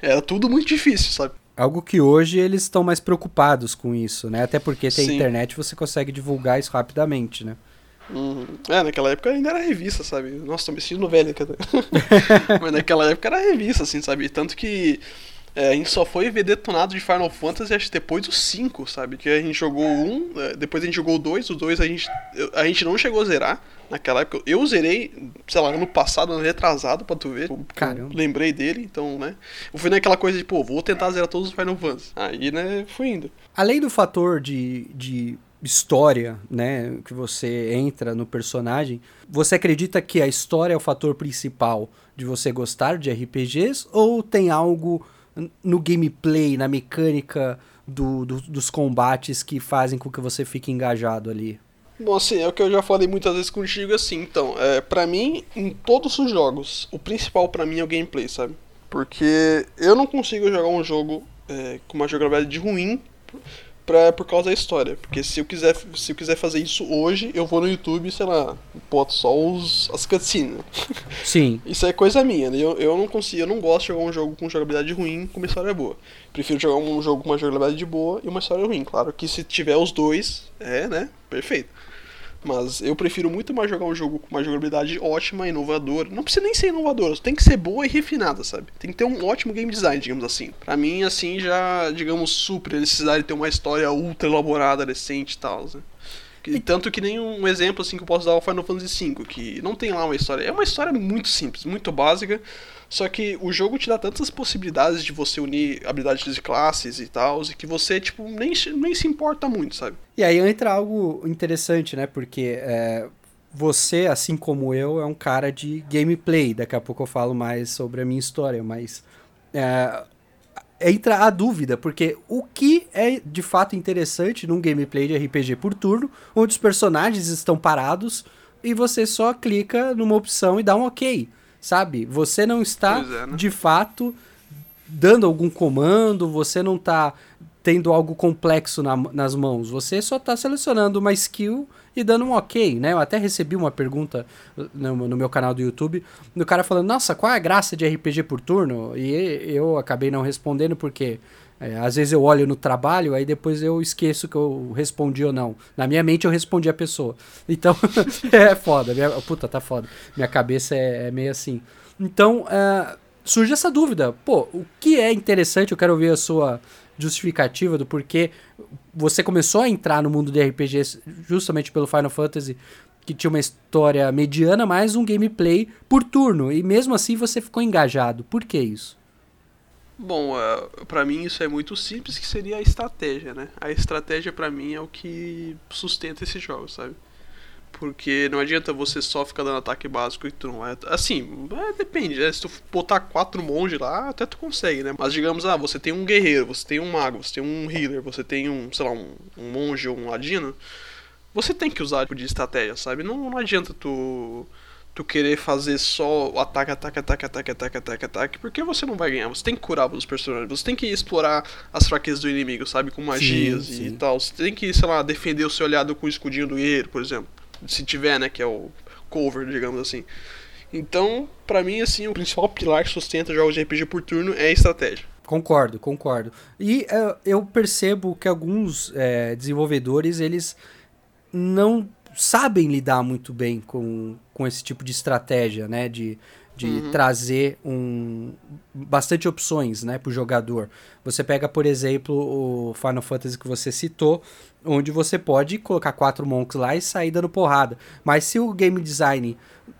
Era tudo muito difícil, sabe? Algo que hoje eles estão mais preocupados com isso, né? Até porque tem Sim. internet você consegue divulgar isso rapidamente, né? Uhum. É, naquela época ainda era revista, sabe? Nossa, tô me sentindo velho. Mas naquela época era revista, assim, sabe? Tanto que é, a gente só foi ver detonado de Final Fantasy acho depois do 5, sabe? Que a gente jogou um, é, depois a gente jogou o 2, o 2 a gente, a gente não chegou a zerar. Naquela época, eu zerei, sei lá, ano passado, ano retrasado, pra tu ver. Caramba. lembrei dele, então, né? Eu fui naquela coisa de, pô, vou tentar zerar todos os Final Fantasy. Aí, né, fui indo. Além do fator de, de história, né, que você entra no personagem, você acredita que a história é o fator principal de você gostar de RPGs ou tem algo no gameplay, na mecânica do, do, dos combates que fazem com que você fique engajado ali? Bom, assim, é o que eu já falei muitas vezes contigo, assim, então, é, pra mim, em todos os jogos, o principal para mim é o gameplay, sabe? Porque eu não consigo jogar um jogo é, com uma jogabilidade ruim pra, por causa da história. Porque se eu quiser, se eu quiser fazer isso hoje, eu vou no YouTube, sei lá, boto só os, as cutscenes. Sim. isso é coisa minha, né? Eu, eu não consigo, eu não gosto de jogar um jogo com jogabilidade ruim com uma história boa. Prefiro jogar um jogo com uma jogabilidade boa e uma história ruim. Claro que se tiver os dois, é, né? Perfeito. Mas eu prefiro muito mais jogar um jogo com uma jogabilidade ótima, inovadora. Não precisa nem ser inovadora, tem que ser boa e refinada, sabe? Tem que ter um ótimo game design, digamos assim. Pra mim, assim, já, digamos, supre a necessidade de ter uma história ultra elaborada, decente e tal, né? E tanto que nem um exemplo assim que eu posso dar é o Final Fantasy V, que não tem lá uma história. É uma história muito simples, muito básica. Só que o jogo te dá tantas possibilidades de você unir habilidades de classes e tal, e que você, tipo, nem, nem se importa muito, sabe? E aí entra algo interessante, né? Porque é, você, assim como eu, é um cara de gameplay. Daqui a pouco eu falo mais sobre a minha história, mas. É, entra a dúvida, porque o que é de fato interessante num gameplay de RPG por turno, onde os personagens estão parados e você só clica numa opção e dá um ok, sabe? Você não está é, né? de fato dando algum comando, você não está tendo algo complexo na, nas mãos. Você só está selecionando uma skill e dando um ok, né? Eu até recebi uma pergunta no, no, meu canal do YouTube do cara falando, nossa, qual é a graça de RPG por turno? E eu acabei não respondendo porque é, às vezes eu olho no trabalho, aí depois eu esqueço que eu respondi ou não. Na minha mente eu respondi a pessoa. Então, é foda. Minha, puta, tá foda. Minha cabeça é, é meio assim. Então, é, surge essa dúvida. Pô, o que é interessante? Eu quero ouvir a sua justificativa do porquê você começou a entrar no mundo de RPGs justamente pelo Final Fantasy, que tinha uma história mediana, mais um gameplay por turno. E mesmo assim você ficou engajado. Por que isso? Bom, uh, para mim isso é muito simples, que seria a estratégia, né? A estratégia para mim é o que sustenta esse jogo, sabe? Porque não adianta você só ficar dando ataque básico e tu não é. Assim, é, depende, né? Se tu botar quatro monges lá, até tu consegue, né? Mas digamos, ah, você tem um guerreiro, você tem um mago, você tem um healer, você tem um, sei lá, um, um monge ou um ladino. Você tem que usar tipo de estratégia, sabe? Não, não adianta tu tu querer fazer só ataque, ataque, ataque, ataque, ataque, ataque, ataque, porque você não vai ganhar. Você tem que curar os personagens, você tem que explorar as fraquezas do inimigo, sabe? Com magias sim, sim. e tal. Você tem que, sei lá, defender o seu olhado com o escudinho do guerreiro, por exemplo. Se tiver, né? Que é o cover, digamos assim. Então, para mim, assim, o principal pilar que sustenta jogos de RPG por turno é a estratégia. Concordo, concordo. E uh, eu percebo que alguns uh, desenvolvedores, eles não sabem lidar muito bem com, com esse tipo de estratégia, né? De, de uhum. trazer um, bastante opções né, para o jogador. Você pega, por exemplo, o Final Fantasy que você citou, onde você pode colocar quatro monks lá e sair dando porrada. Mas se o game design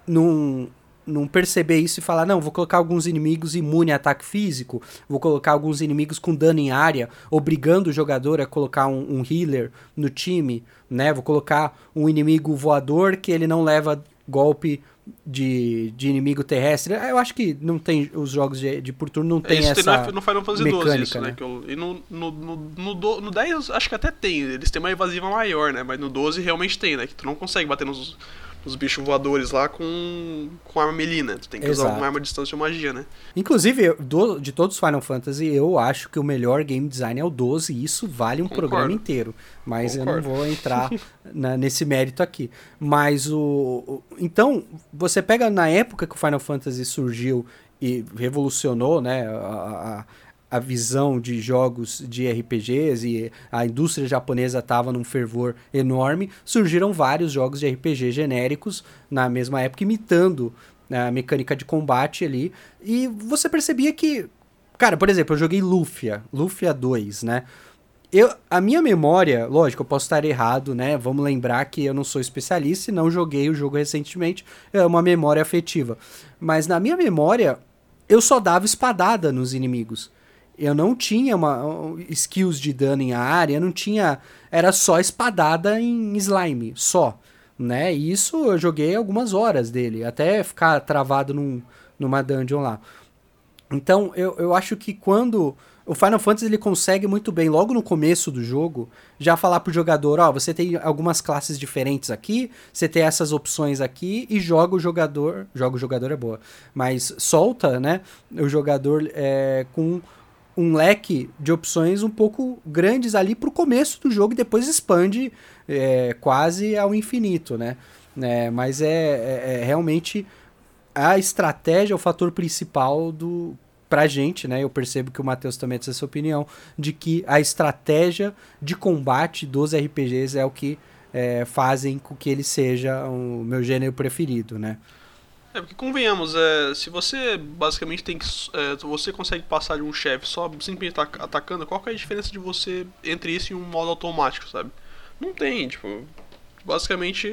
não, não perceber isso e falar, não, vou colocar alguns inimigos imune a ataque físico, vou colocar alguns inimigos com dano em área, obrigando o jogador a colocar um, um healer no time, né? Vou colocar um inimigo voador que ele não leva golpe de, de inimigo terrestre. Eu acho que não tem os jogos de, de por turno não tem isso essa tem no Final Fantasy mecânica, isso, né? né? Eu, e no, no, no, no, no 10 acho que até tem, eles têm uma evasiva maior, né? Mas no 12 realmente tem, né? Que tu não consegue bater nos os bichos voadores lá com, com arma melina. Tu tem que Exato. usar uma arma de distância ou magia, né? Inclusive, do, de todos os Final Fantasy, eu acho que o melhor game design é o 12 e isso vale um Concordo. programa inteiro. Mas Concordo. eu não vou entrar na, nesse mérito aqui. Mas o, o. Então, você pega na época que o Final Fantasy surgiu e revolucionou, né? a, a a visão de jogos de RPGs e a indústria japonesa estava num fervor enorme, surgiram vários jogos de RPG genéricos na mesma época, imitando né, a mecânica de combate ali. E você percebia que. Cara, por exemplo, eu joguei Lufia, Lufia 2, né? Eu, a minha memória, lógico, eu posso estar errado, né? Vamos lembrar que eu não sou especialista e não joguei o jogo recentemente, é uma memória afetiva. Mas na minha memória, eu só dava espadada nos inimigos eu não tinha uma skills de dano em área, não tinha, era só espadada em slime, só, né? E isso eu joguei algumas horas dele, até ficar travado num, numa dungeon lá. Então, eu, eu acho que quando o Final Fantasy ele consegue muito bem, logo no começo do jogo, já falar pro jogador, ó, oh, você tem algumas classes diferentes aqui, você tem essas opções aqui e joga o jogador, joga o jogador é boa, mas solta, né, o jogador é, com um leque de opções um pouco grandes ali para o começo do jogo e depois expande é, quase ao infinito, né? É, mas é, é, é, realmente a estratégia, o fator principal do pra gente, né? Eu percebo que o Matheus também tem essa opinião de que a estratégia de combate dos RPGs é o que é, fazem com que ele seja o meu gênero preferido, né? É, porque convenhamos, é, se você basicamente tem que. É, você consegue passar de um chefe só simplesmente atacando, qual que é a diferença de você entre isso e um modo automático, sabe? Não tem, tipo. Basicamente,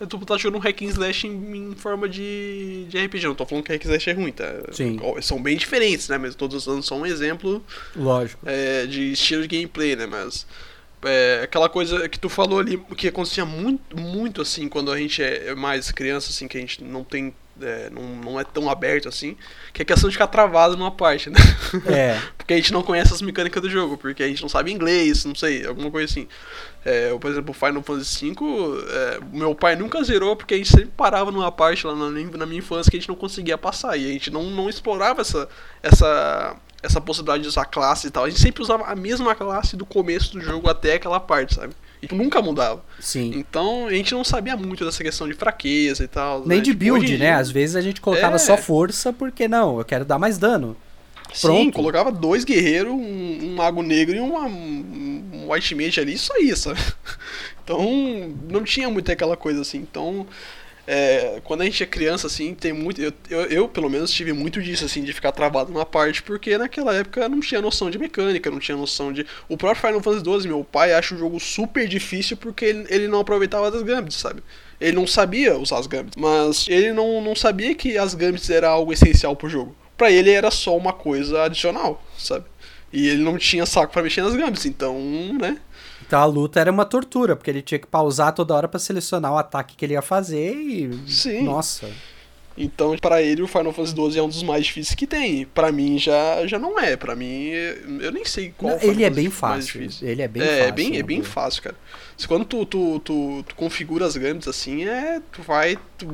é, tu tá jogando um hack and slash em, em, forma de, de RPG. Não tô falando que hack and slash é ruim, tá? Sim. São bem diferentes, né? Mas todos usando só um exemplo. Lógico. É, de estilo de gameplay, né? Mas é, aquela coisa que tu falou ali, que acontecia muito, muito assim, quando a gente é mais criança, assim, que a gente não tem é, não, não é tão aberto assim, que é questão de ficar travado numa parte, né? É. porque a gente não conhece as mecânicas do jogo, porque a gente não sabe inglês, não sei, alguma coisa assim. É, por exemplo, Final Fantasy V, é, meu pai nunca zerou porque a gente sempre parava numa parte lá na, na minha infância que a gente não conseguia passar, e a gente não, não explorava essa, essa essa possibilidade de usar classe e tal. A gente sempre usava a mesma classe do começo do jogo até aquela parte, sabe? E nunca mudava. Sim. Então a gente não sabia muito dessa questão de fraqueza e tal. Nem né? de Tipo, build, né? Às vezes a gente colocava É. só força porque não, eu quero dar mais dano. Sim, Pronto. colocava dois guerreiros, um, um mago negro e uma, um white mage ali, isso aí, sabe? Então, não tinha muito aquela coisa assim. Então, é, quando a gente é criança, assim, tem muito. Eu, eu, eu, pelo menos, tive muito disso, assim, de ficar travado numa parte, porque naquela época não tinha noção de mecânica, não tinha noção de. O próprio Final Fantasy XII, meu pai acha o jogo super difícil porque ele, ele não aproveitava das gambits, sabe? Ele não sabia usar as gambits, mas ele não, não sabia que as gambits era algo essencial pro jogo. Pra ele era só uma coisa adicional, sabe? E ele não tinha saco pra mexer nas gambits, então, né? Então a luta era uma tortura, porque ele tinha que pausar toda hora pra selecionar o ataque que ele ia fazer e. Sim. Nossa. Então, pra ele, o Final Fantasy XII é um dos mais difíceis que tem. Pra mim, já, já não é. Pra mim, eu nem sei qual Não, ele é Fantasy bem mais fácil. difícil. Ele é bem é, fácil. é bem, é né, bem fácil, cara. Se quando tu, tu, tu, tu configura as gambits assim, é. Tu vai. Tu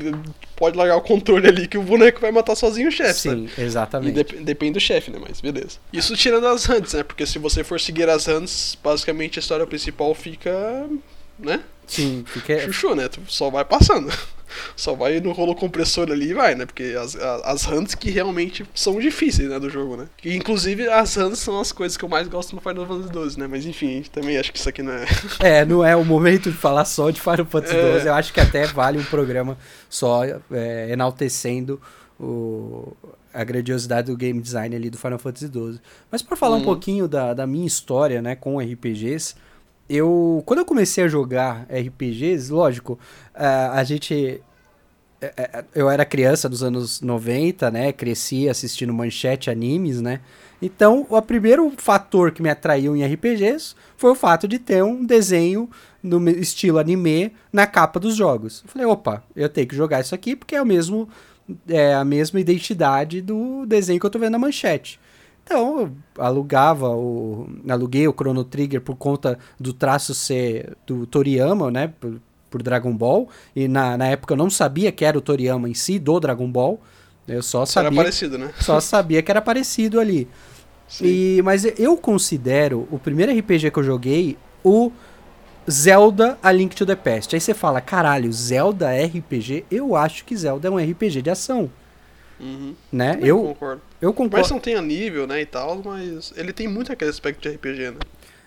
pode largar o controle ali que o boneco vai matar sozinho o chefe? Sim, E exatamente. dep- depende do chefe, né? Mas beleza. Isso tirando as hunts, né? Porque se você for seguir as hunts, basicamente a história principal fica. né? Sim, fica. Chuchu, né? Tu só vai passando. Só vai no rolo compressor ali e vai, né? Porque as, a- as hunts que realmente são difíceis, né? Do jogo, né? E, inclusive, as hunts são as coisas que eu mais gosto no Final Fantasy XII, né? Mas enfim, também acho que isso aqui não é. É, não é o momento de falar só de Final Fantasy É. XII. Eu acho que até vale um programa só é, enaltecendo o, a grandiosidade do game design ali do Final Fantasy XII. Mas para falar um Uhum. pouquinho da, da minha história, né, com RPGs, eu quando eu comecei a jogar RPGs, lógico, a, a gente é, é, eu era criança dos anos 90, né? Cresci assistindo manchete animes, né? Então, o primeiro fator que me atraiu em RPGs foi o fato de ter um desenho no estilo anime na capa dos jogos. Eu falei, opa, eu tenho que jogar isso aqui porque é o mesmo é a mesma identidade do desenho que eu tô vendo na manchete. Então, eu alugava o aluguei o Chrono Trigger por conta do traço ser do Toriyama, né, por, por Dragon Ball, e na, na época eu não sabia que era o Toriyama em si do Dragon Ball. Eu só Era sabia parecido, né? só sabia que era parecido ali. Sim. E, mas eu considero o primeiro RPG que eu joguei o Zelda A Link to the Past. Aí você fala, caralho, Zelda é RPG? Eu acho que Zelda é um RPG de ação, Uhum. né? Também Eu, concordo. Eu Mas concordo. não tem a nível, né, e tal, mas ele tem muito aquele aspecto de RPG, né?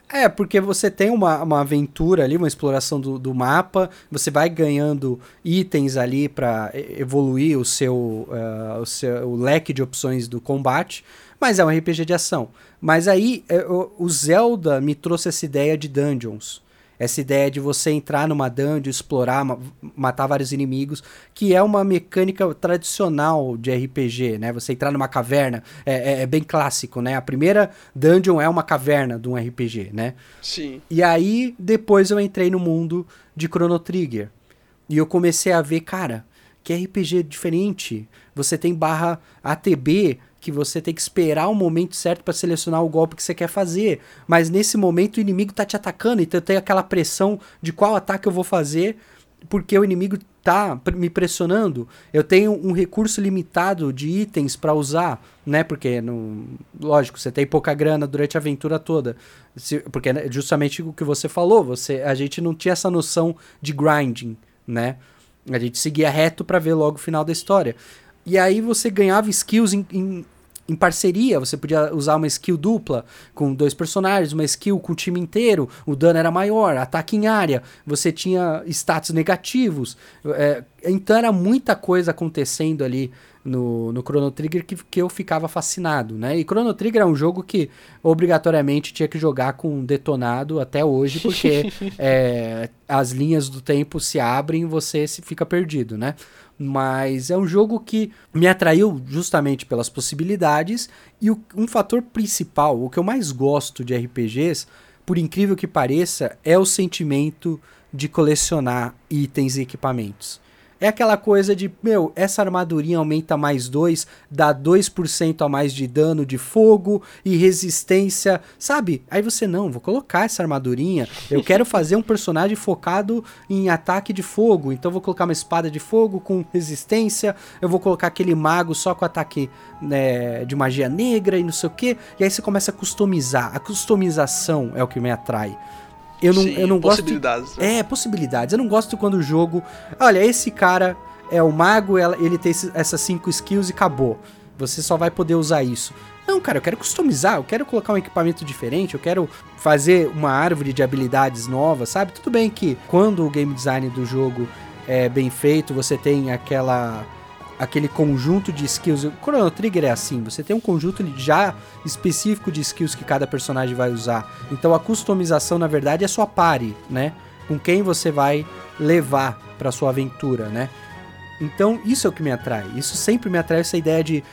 É, porque você tem uma, uma aventura ali, uma exploração do, do mapa, você vai ganhando itens ali pra e- evoluir o seu, eh, o seu o leque de opções do combate, mas é um RPG de ação. Mas aí eh, o, o Zelda me trouxe essa ideia de dungeons. Essa ideia de você entrar numa dungeon, explorar, ma- matar vários inimigos, que é uma mecânica tradicional de RPG, né? Você entrar numa caverna, é, é- é bem clássico, né? A primeira dungeon é uma caverna de um RPG, né? Sim. E aí, depois eu entrei no mundo de Chrono Trigger. E eu comecei a ver, cara, que RPG diferente. Você tem barra ATB, que você tem que esperar o momento certo para selecionar o golpe que você quer fazer. Mas nesse momento o inimigo tá te atacando, então tem aquela pressão de qual ataque eu vou fazer, porque o inimigo tá me pressionando. Eu tenho um recurso limitado de itens para usar, né? Porque, não, lógico, você tem pouca grana durante a aventura toda. Se- porque né, justamente o que você falou, você, a gente não tinha essa noção de grinding, né? A gente seguia reto para ver logo o final da história. E aí você ganhava skills em, em, em parceria, você podia usar uma skill dupla com dois personagens, uma skill com o time inteiro, o dano era maior, ataque em área, você tinha status negativos. é, então era muita coisa acontecendo ali no, no Chrono Trigger que, que eu ficava fascinado, né? E Chrono Trigger é um jogo que obrigatoriamente tinha que jogar com detonado até hoje, porque é, as linhas do tempo se abrem e você se fica perdido, né? Mas é um jogo que me atraiu justamente pelas possibilidades e o- um fator principal, o que eu mais gosto de RPGs, por incrível que pareça, é o sentimento de colecionar itens e equipamentos. É aquela coisa de, meu, essa armadurinha aumenta mais 2, dá 2% a mais de dano de fogo e resistência, sabe? Aí você, não, vou colocar essa armadurinha, eu quero fazer um personagem focado em ataque de fogo, então vou colocar uma espada de fogo com resistência, eu vou colocar aquele mago só com ataque né, de magia negra e não sei o que, e aí você começa a customizar. A customização é o que me atrai. Eu não, Sim, eu não possibilidades, gosto. Né? É, possibilidades. Eu não gosto quando o jogo. Olha, esse cara é o mago, ele tem essas cinco skills e acabou. Você só vai poder usar isso. Não, cara, eu quero customizar, eu quero colocar um equipamento diferente, eu quero fazer uma árvore de habilidades nova, sabe? Tudo bem que quando o game design do jogo é bem feito, você tem aquela aquele conjunto de skills. O Chrono Trigger é assim, você tem um conjunto já específico de skills que cada personagem vai usar. Então a customização, na verdade, é sua pare, né? Com quem você vai levar para sua aventura, né? Então isso é o que me atrai. Isso sempre me atrai essa ideia de,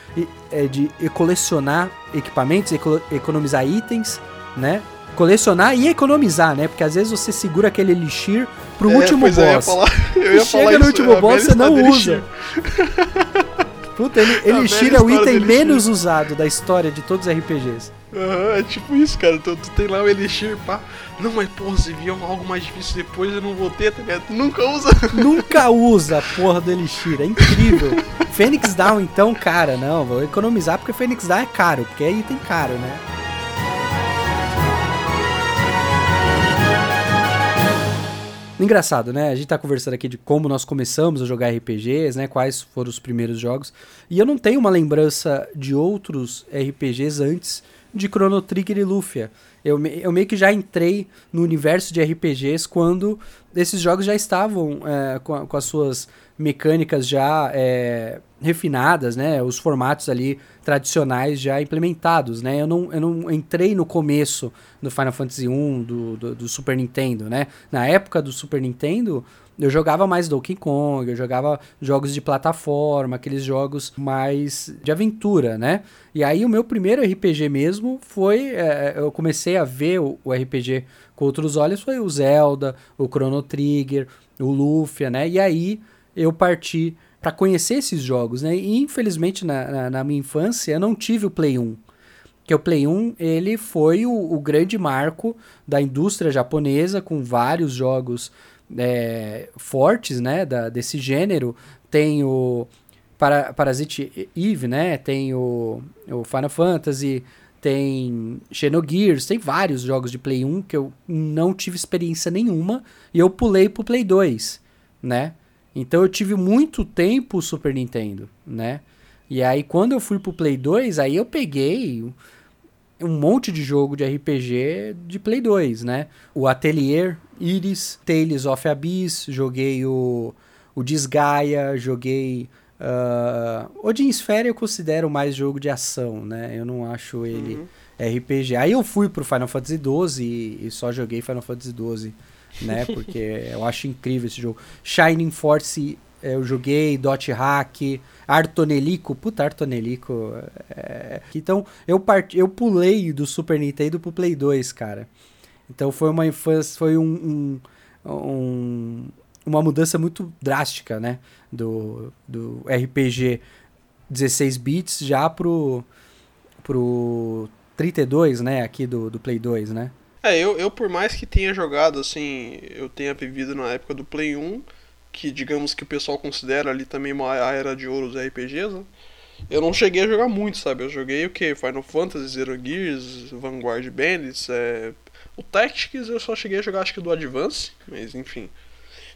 é, de, de colecionar equipamentos, economizar itens, né? Colecionar e economizar, né? Porque às vezes você segura aquele elixir pro é, último boss. Eu ia falar, eu ia chega no último boss, você não usa. Puta, ele, elixir é o item menos usado da história de todos os RPGs. Uhum, é tipo isso, cara. Tu, tu, tem lá o Elixir, pá. Não, mas porra, se vier algo mais difícil depois, eu não vou ter, tá ligado? Tu nunca usa. Nunca usa a porra do Elixir, é incrível. Fênix Down, então, cara, não, vou economizar porque Fênix Down é caro, porque é item caro, né? Engraçado, né? A gente tá conversando aqui de como nós começamos a jogar RPGs, né? Quais foram os primeiros jogos. E eu não tenho uma lembrança de outros RPGs antes de Chrono Trigger e Lufia. Eu, eu meio que já entrei no universo de RPGs quando esses jogos já estavam é, com, com, as suas mecânicas já é, refinadas, né? Os formatos ali tradicionais já implementados, né? Eu não, eu não entrei no começo do Final Fantasy 1, do, do, do, Super Nintendo, né? Na época do Super Nintendo, eu jogava mais Donkey Kong, eu jogava jogos de plataforma, aqueles jogos mais de aventura, né? E aí o meu primeiro RPG mesmo foi, é, eu comecei a ver o, o RPG com outros olhos, foi o Zelda, o Chrono Trigger, o Lufia, né? E aí eu parti para conhecer esses jogos, né? E infelizmente na, na, na, minha infância eu não tive o Play 1. Que o Play 1 ele foi o, o grande marco da indústria japonesa com vários jogos é, fortes, né? Da, desse gênero. Tem o para, Parasite Eve, né? Tem o, o Final Fantasy, tem Xenogears, tem vários jogos de Play 1 que eu não tive experiência nenhuma e eu pulei pro Play 2, né? Então eu tive muito tempo o Super Nintendo, né? E aí quando eu fui pro Play 2, aí eu peguei um monte de jogo de RPG de Play 2, né? O Atelier, Iris, Tales of Abyss, joguei o, o Desgaia, joguei... Uh, Odin Sphere eu considero mais jogo de ação, né? Eu não acho ele uhum. RPG. Aí eu fui pro Final Fantasy XII e, e só joguei Final Fantasy XII né? Porque eu acho incrível esse jogo. Shining Force eu joguei, Dot Hack, Artonelico, puta, Artonelico. É... Então, eu, part... eu pulei do Super Nintendo pro Play 2, cara. Então foi uma infância, foi um, um, um, uma mudança muito drástica, né? Do, do RPG 16 bits já pro, pro 32, né? Aqui do, do Play 2, né? É, eu, eu por mais que tenha jogado, assim, eu tenha vivido na época do Play 1, que digamos que o pessoal considera ali também uma era de ouro dos RPGs, né? Eu não cheguei a jogar muito, sabe? Eu joguei o que? Final Fantasy, Zero Gears, Vanguard Bandits, é... o Tactics eu só cheguei a jogar acho que do Advance, mas enfim.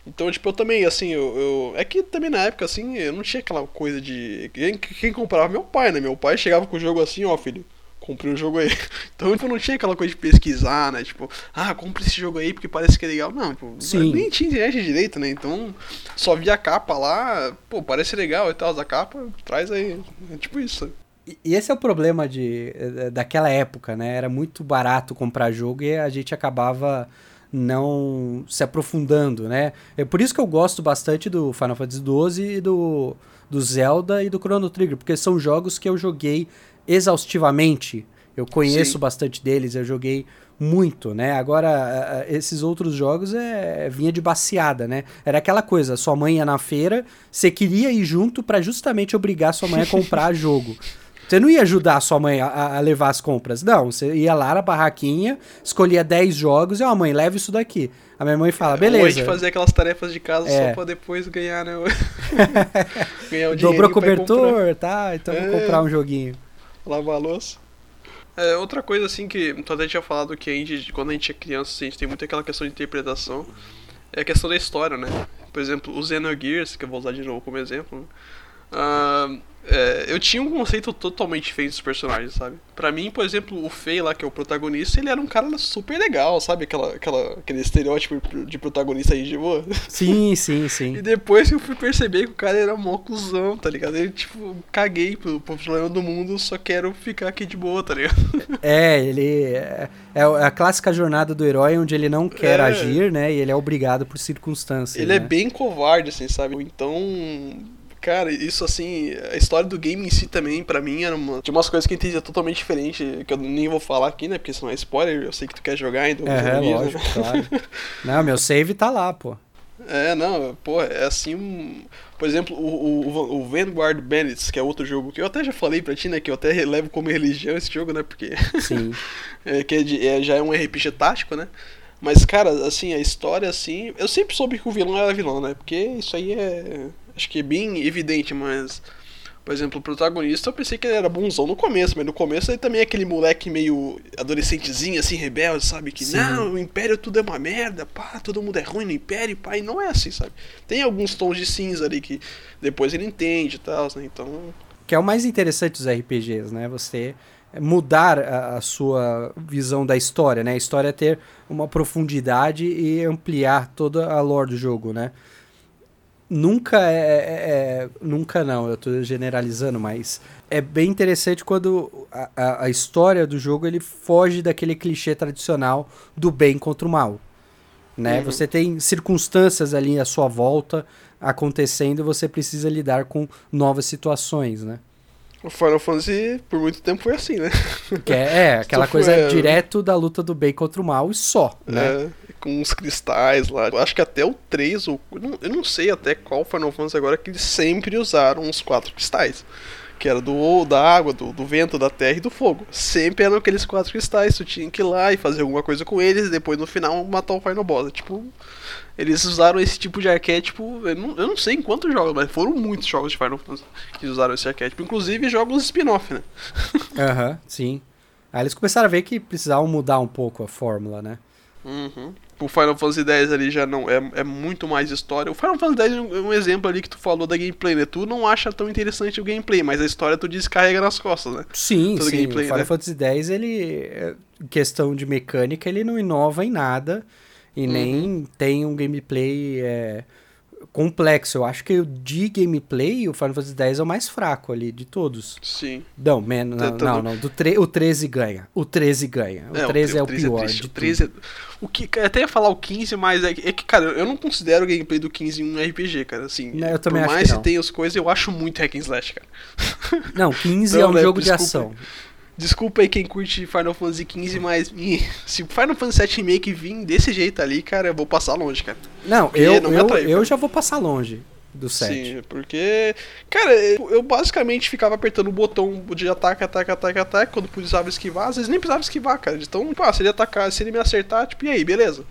Então, tipo, eu também, assim, eu, eu, É que também na época, assim, eu não tinha aquela coisa de. Quem, quem comprava? Meu pai, né? Meu pai chegava com o jogo assim, ó, filho comprei um jogo aí. Então, tipo, não tinha aquela coisa de pesquisar, né? Tipo, ah, compre esse jogo aí porque parece que é legal. Não, tipo, Sim. nem tinha internet direito, né? Então, só via a capa lá, pô, parece legal e tal, a capa, traz aí. É tipo isso. E esse é o problema de, eh, daquela época, né? Era muito barato comprar jogo e a gente acabava não se aprofundando, né? É por isso que eu gosto bastante do Final Fantasy XII e do, do Zelda e do Chrono Trigger, porque são jogos que eu joguei exaustivamente Eu conheço Sim. bastante deles, eu joguei muito, né? Agora, esses outros jogos é vinha de baseada, né? Era aquela coisa, sua mãe ia na feira, você queria ir junto para justamente obrigar sua mãe a comprar jogo. Você não ia ajudar a sua mãe a, a, levar as compras. Não, você ia lá na barraquinha, escolhia 10 jogos e, ó, mãe, leva isso daqui. A minha mãe fala, beleza. Gente fazer aquelas tarefas de casa é. só pra depois ganhar, né? ganhar o dinheiro. Dobrou cobertor, tá? Então é. vou comprar um joguinho. Lavar a louça. É, outra coisa assim que tu até tinha falado que a gente, quando a gente é criança, assim, a gente tem muito aquela questão de interpretação, é a questão da história, né? Por exemplo, o Xenogears, que eu vou usar de novo como exemplo, né? uh, é, eu tinha um conceito totalmente diferente dos personagens, sabe? Pra mim, por exemplo, o Fei lá, que é o protagonista, ele era um cara super legal, sabe? Aquela, aquela, aquele estereótipo de protagonista aí de boa. Sim, sim, sim. e depois eu fui perceber que o cara era mó cuzão, tá ligado? Ele, tipo, caguei pro, pro problema do mundo, só quero ficar aqui de boa, tá ligado? É, ele. É, é a clássica jornada do herói onde ele não quer é. agir, né? E ele é obrigado por circunstâncias. Ele é né? é bem covarde, assim, sabe? Então Cara, isso assim, a história do game em si também, pra mim, era uma, tinha umas coisas que eu entendia totalmente diferente, que eu nem vou falar aqui, né? Porque senão é spoiler, eu sei que tu quer jogar, então. É, é lógico, né? claro. Não, meu save tá lá, pô. É, não, pô, é assim um. Por exemplo, o, o, o Vanguard Bandits, que é outro jogo que eu até já falei pra ti, né? Que eu até relevo como religião esse jogo, né? Porque. Sim. é, que é de, é, já é um RPG tático, né? Mas, cara, assim, a história, assim. Eu sempre soube que o vilão era vilão, né? Porque isso aí é acho que é bem evidente, mas. Por exemplo, o protagonista, eu pensei que ele era bonzão no começo, mas no começo ele também é aquele moleque meio adolescentezinho, assim, rebelde, sabe? Que Sim. não, o Império tudo é uma merda, pá, todo mundo é ruim no Império, pá, e não é assim, sabe? Tem alguns tons de cinza ali que depois ele entende e tal, né? Então. Que é o mais interessante dos RPGs, né? Você mudar a, a, sua visão da história, né? A história ter uma profundidade e ampliar toda a lore do jogo, né? Nunca é, é, é, Nunca não, eu tô generalizando, mas é bem interessante quando a, a, a, história do jogo ele foge daquele clichê tradicional do bem contra o mal. Né? Uhum. Você tem circunstâncias ali à sua volta acontecendo e você precisa lidar com novas situações, né? O Final Fantasy, por muito tempo, foi assim, né? Que é, é aquela coisa foi, direto da luta do bem contra o mal e só, né? É, com uns cristais lá. Eu acho que até o 3, ou, eu não sei até qual Final Fantasy agora, que eles sempre usaram os quatro cristais. Que era do da água, do, do vento, da terra e do fogo. Sempre eram aqueles quatro cristais, tu tinha que ir lá e fazer alguma coisa com eles, e depois no final matar o Final Boss. Tipo, eles usaram esse tipo de arquétipo, eu não, eu não sei em quantos jogos, mas foram muitos jogos de Final Fantasy que usaram esse arquétipo, inclusive jogos spin-off, né? Aham, uhum, sim. Aí eles começaram a ver que precisavam mudar um pouco a fórmula, né? Uhum. O Final Fantasy X ali já não é, é muito mais história. O Final Fantasy X é um exemplo ali que tu falou da gameplay, né? Tu não acha tão interessante o gameplay, mas a história tu descarrega nas costas, né? Sim, Todo sim. Gameplay, o Final né? Fantasy X, ele, é, questão de mecânica, ele não inova em nada e uhum. nem tem um gameplay é, complexo. Eu acho que o de gameplay, o Final Fantasy X é o mais fraco ali de todos. Sim. Não, menos, não, não, não, Do tre o 13 ganha. O 13 ganha. O é, 13 o, é o, 13 é pior. É o 13 é... O que, até ia falar o 15, mas é, é, que, cara, eu não considero o gameplay do 15 um RPG, cara. Assim, não, eu também por mais que, que tem as coisas, eu acho muito hack and slash, cara. Não, 15 então, é um né, jogo desculpa. de ação. Desculpa aí quem curte Final Fantasy XV, mas se Final Fantasy VII Remake vir desse jeito ali, cara, eu vou passar longe, cara. Não, eu, não eu, eu já vou passar longe do 7. Sim, porque, cara, eu basicamente ficava apertando o botão de ataque, ataque, ataque, ataque, quando precisava esquivar, às vezes nem precisava esquivar, cara. Então, pá, se ele atacar, se ele me acertar, tipo, e aí, beleza?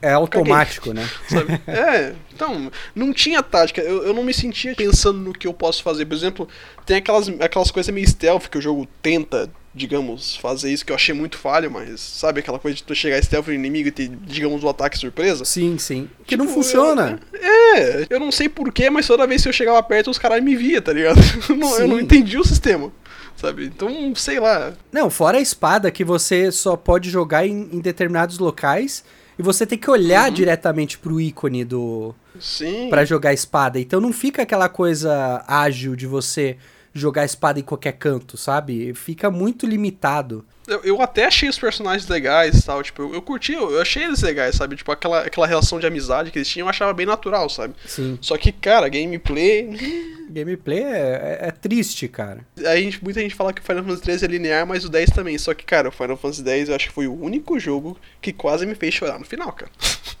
É automático, Caguei, né? Sabe? é, então, não tinha tática. Eu, eu não me sentia pensando no que eu posso fazer. Por exemplo, tem aquelas, aquelas coisas meio stealth que o jogo tenta digamos, fazer isso que eu achei muito falho, mas sabe aquela coisa de tu chegar stealth no inimigo e ter, digamos, um ataque surpresa? Sim, sim. Que tipo, não funciona. Eu, é, eu não sei porquê, mas toda vez que eu chegava perto, os caras me via, tá ligado? não, eu não entendi o sistema. Sabe? Então, sei lá. Não, fora a espada que você só pode jogar em, em determinados locais e você tem que olhar uhum. diretamente pro ícone do. Sim. Pra jogar a espada. Então não fica aquela coisa ágil de você jogar espada em qualquer canto, sabe? Fica muito limitado. Eu, eu até achei os personagens legais tal, tipo, eu, eu curti, eu, eu, achei eles legais, sabe? Tipo, aquela, aquela relação de amizade que eles tinham, eu achava bem natural, sabe? Sim. Só que, cara, gameplay. gameplay é, é, é, triste, cara. Aí muita gente fala que o Final Fantasy 13 é linear, mas o 10 também. Só que, cara, o Final Fantasy 10 eu acho que foi o único jogo que quase me fez chorar no final, cara.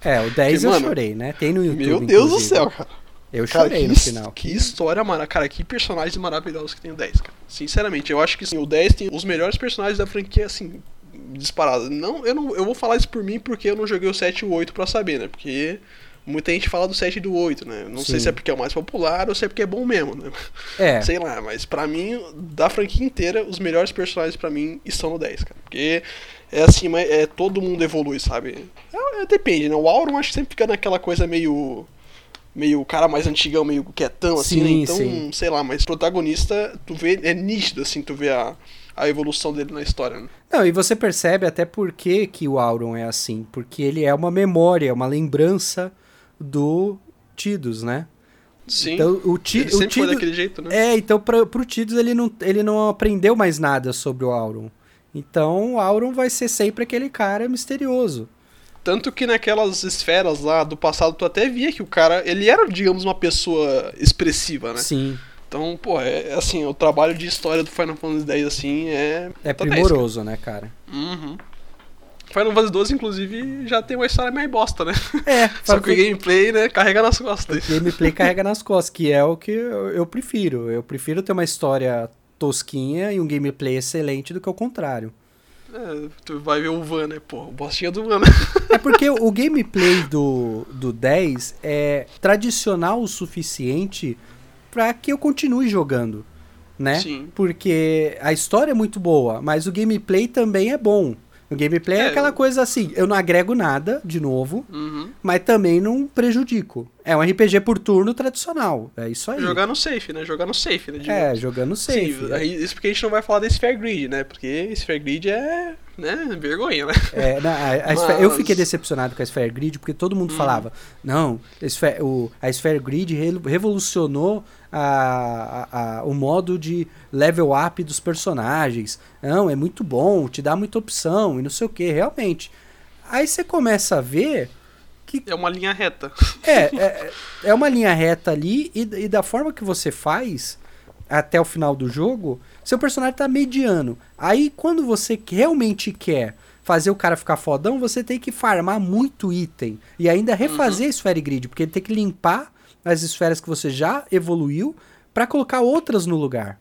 É, o 10 Porque, eu mano, chorei, né? Tem no YouTube. Meu Deus inclusive. do céu, cara. Eu chorei cara, no final. Que história, mano. Cara, que personagens maravilhosos que tem o 10, cara. Sinceramente, eu acho que sim, o 10 tem os melhores personagens da franquia, assim, disparado. Não, eu não eu vou falar isso por mim porque eu não joguei o 7 e o 8 pra saber, né? Porque muita gente fala do 7 e do 8, né? Não sim. sei se é porque é o mais popular ou se é porque é bom mesmo, né? É. Sei lá, mas pra mim, da franquia inteira, os melhores personagens pra mim estão no 10, cara. Porque é assim, é, todo mundo evolui, sabe? É, é, depende, né? O Auron acho que sempre fica naquela coisa meio meio cara mais antigão, meio quietão, assim, né? Então, sim. sei lá, mas protagonista, tu vê, é nítido, assim, tu vê a, a evolução dele na história, né? Não, e você percebe até por que, que o Auron é assim, porque ele é uma memória, uma lembrança do Tidus, né? Sim. Então, o Ti, ele sempre o Tidus, foi daquele jeito, né? É, então pra, pro Tidus ele não, ele não aprendeu mais nada sobre o Auron. Então o Auron vai ser sempre aquele cara misterioso. Tanto que naquelas esferas lá do passado, tu até via que o cara, ele era, digamos, uma pessoa expressiva, né? Sim. Então, pô, é, é assim, o trabalho de história do Final Fantasy X, assim, é... É primoroso, 10, né, cara? Uhum. Final Fantasy 12, inclusive, já tem uma história meio bosta, né? É. Só que o gameplay, né, carrega nas costas. O gameplay carrega nas costas, que é o que eu, eu prefiro. Eu prefiro ter uma história tosquinha e um gameplay excelente do que o contrário. É, tu vai ver o Van, né? Pô, o bostinha do Van. é porque o gameplay do, do 10 é tradicional o suficiente para que eu continue jogando, né? Sim. Porque a história é muito boa, mas o gameplay também é bom. O gameplay é, é aquela coisa assim, eu não agrego nada, de novo, uhum. mas também não prejudico. É um RPG por turno tradicional, é isso aí. Jogar no safe, né? Jogar no safe, né? É, jogando safe. Sim, é. isso porque a gente não vai falar desse Fair Grid, né? Porque Sphere Grid é, né, vergonha, né? É, não, a, a Mas... eu fiquei decepcionado com a Sphere Grid porque todo mundo hum. falava, não, a o, a Sphere Grid revolucionou a, a, a, o modo de level up dos personagens. Não, é muito bom, te dá muita opção e não sei o que, realmente. Aí você começa a ver que. É uma linha reta. É, é, é uma linha reta ali e, e da forma que você faz até o final do jogo, seu personagem tá mediano. Aí quando você realmente quer fazer o cara ficar fodão, você tem que farmar muito item e ainda refazer uhum. Sphere Grid, porque ele tem que limpar as esferas que você já evoluiu para colocar outras no lugar.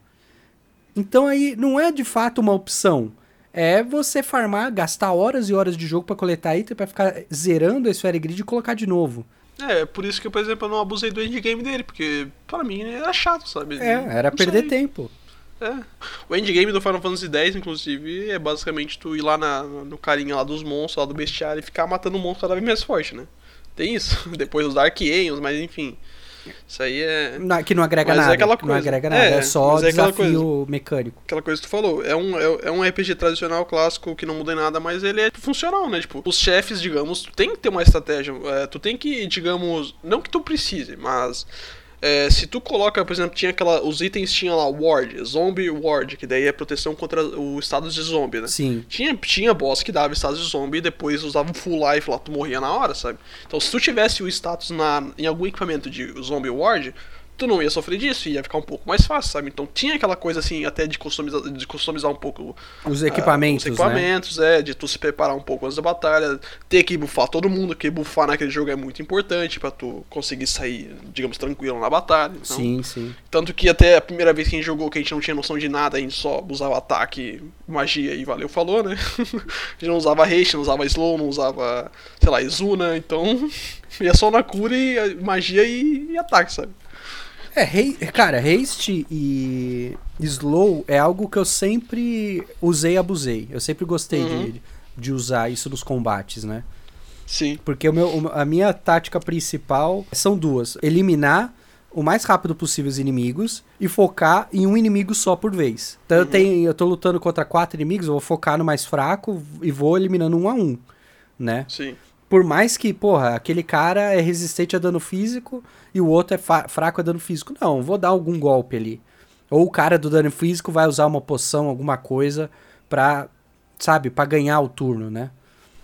Então aí não é de fato uma opção. É você farmar, gastar horas e horas de jogo para coletar item para ficar zerando a esfera grid e colocar de novo. É, por isso que, por exemplo, eu não abusei do endgame dele, porque para mim era chato, sabe? É, era não perder sei. tempo. É. O endgame do Final Fantasy X, inclusive, é basicamente tu ir lá na, no carinha lá dos monstros, lá do bestiário, e ficar matando um monstro cada vez mais forte, né? Tem isso. Depois os Dark Aeons, mas enfim. Isso aí é. Não, que não agrega mas é nada. É aquela coisa. Não agrega nada, é, é só é desafio coisa, mecânico. Aquela coisa que tu falou. É um, é, é, um RPG tradicional, clássico, que não muda em nada, mas ele é funcional, né? Tipo, os chefes, digamos, tu tem que ter uma estratégia. É, tu tem que, digamos. Não que tu precise, mas é, se tu coloca, por exemplo, tinha aquela. Os itens tinham lá Ward, Zombie Ward, que daí é proteção contra o estado de zombie, né? Sim. Tinha, tinha boss que dava estado de zombie e depois usava full life lá, tu morria na hora, sabe? Então se tu tivesse o status na, em algum equipamento de Zombie Ward, tu não ia sofrer disso, ia ficar um pouco mais fácil, sabe? Então tinha aquela coisa assim, até de customizar, de customizar um pouco os equipamentos, uh, os equipamentos, né? é, de tu se preparar um pouco antes da batalha, ter que buffar todo mundo, que buffar naquele jogo é muito importante para tu conseguir sair, digamos, tranquilo na batalha. Então, sim, sim. Tanto que até a primeira vez que a gente jogou, que a gente não tinha noção de nada, a gente só usava ataque, magia e valeu, falou, né? a gente não usava haste, não usava slow, não usava, sei lá, Izuna, então ia só na cura e magia e, e ataque, sabe? É, cara, haste e slow é algo que eu sempre usei e abusei. Eu sempre gostei uhum. de, de usar isso nos combates, né? Sim. Porque o meu, a minha tática principal são duas: eliminar o mais rápido possível os inimigos e focar em um inimigo só por vez. Então uhum. eu, tenho, eu tô lutando contra quatro inimigos, eu vou focar no mais fraco e vou eliminando um a um, né? Sim. Por mais que, porra, aquele cara é resistente a dano físico e o outro é fraco a dano físico. Não, vou dar algum golpe ali. Ou o cara do dano físico vai usar uma poção, alguma coisa, pra, sabe, pra ganhar o turno, né?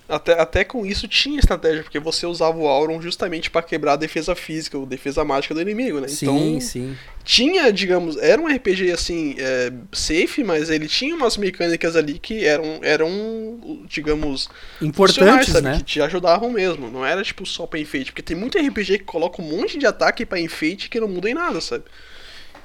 Até, até com isso tinha estratégia, porque você usava o Auron justamente para quebrar a defesa física, ou defesa mágica do inimigo, né? Sim, então, sim. Tinha, digamos, era um RPG assim, é, safe, mas ele tinha umas mecânicas ali que eram, eram digamos, importantes, sabe? né? Que te ajudavam mesmo. Não era tipo só pra enfeite, porque tem muito RPG que coloca um monte de ataque para enfeite que não muda em nada, sabe?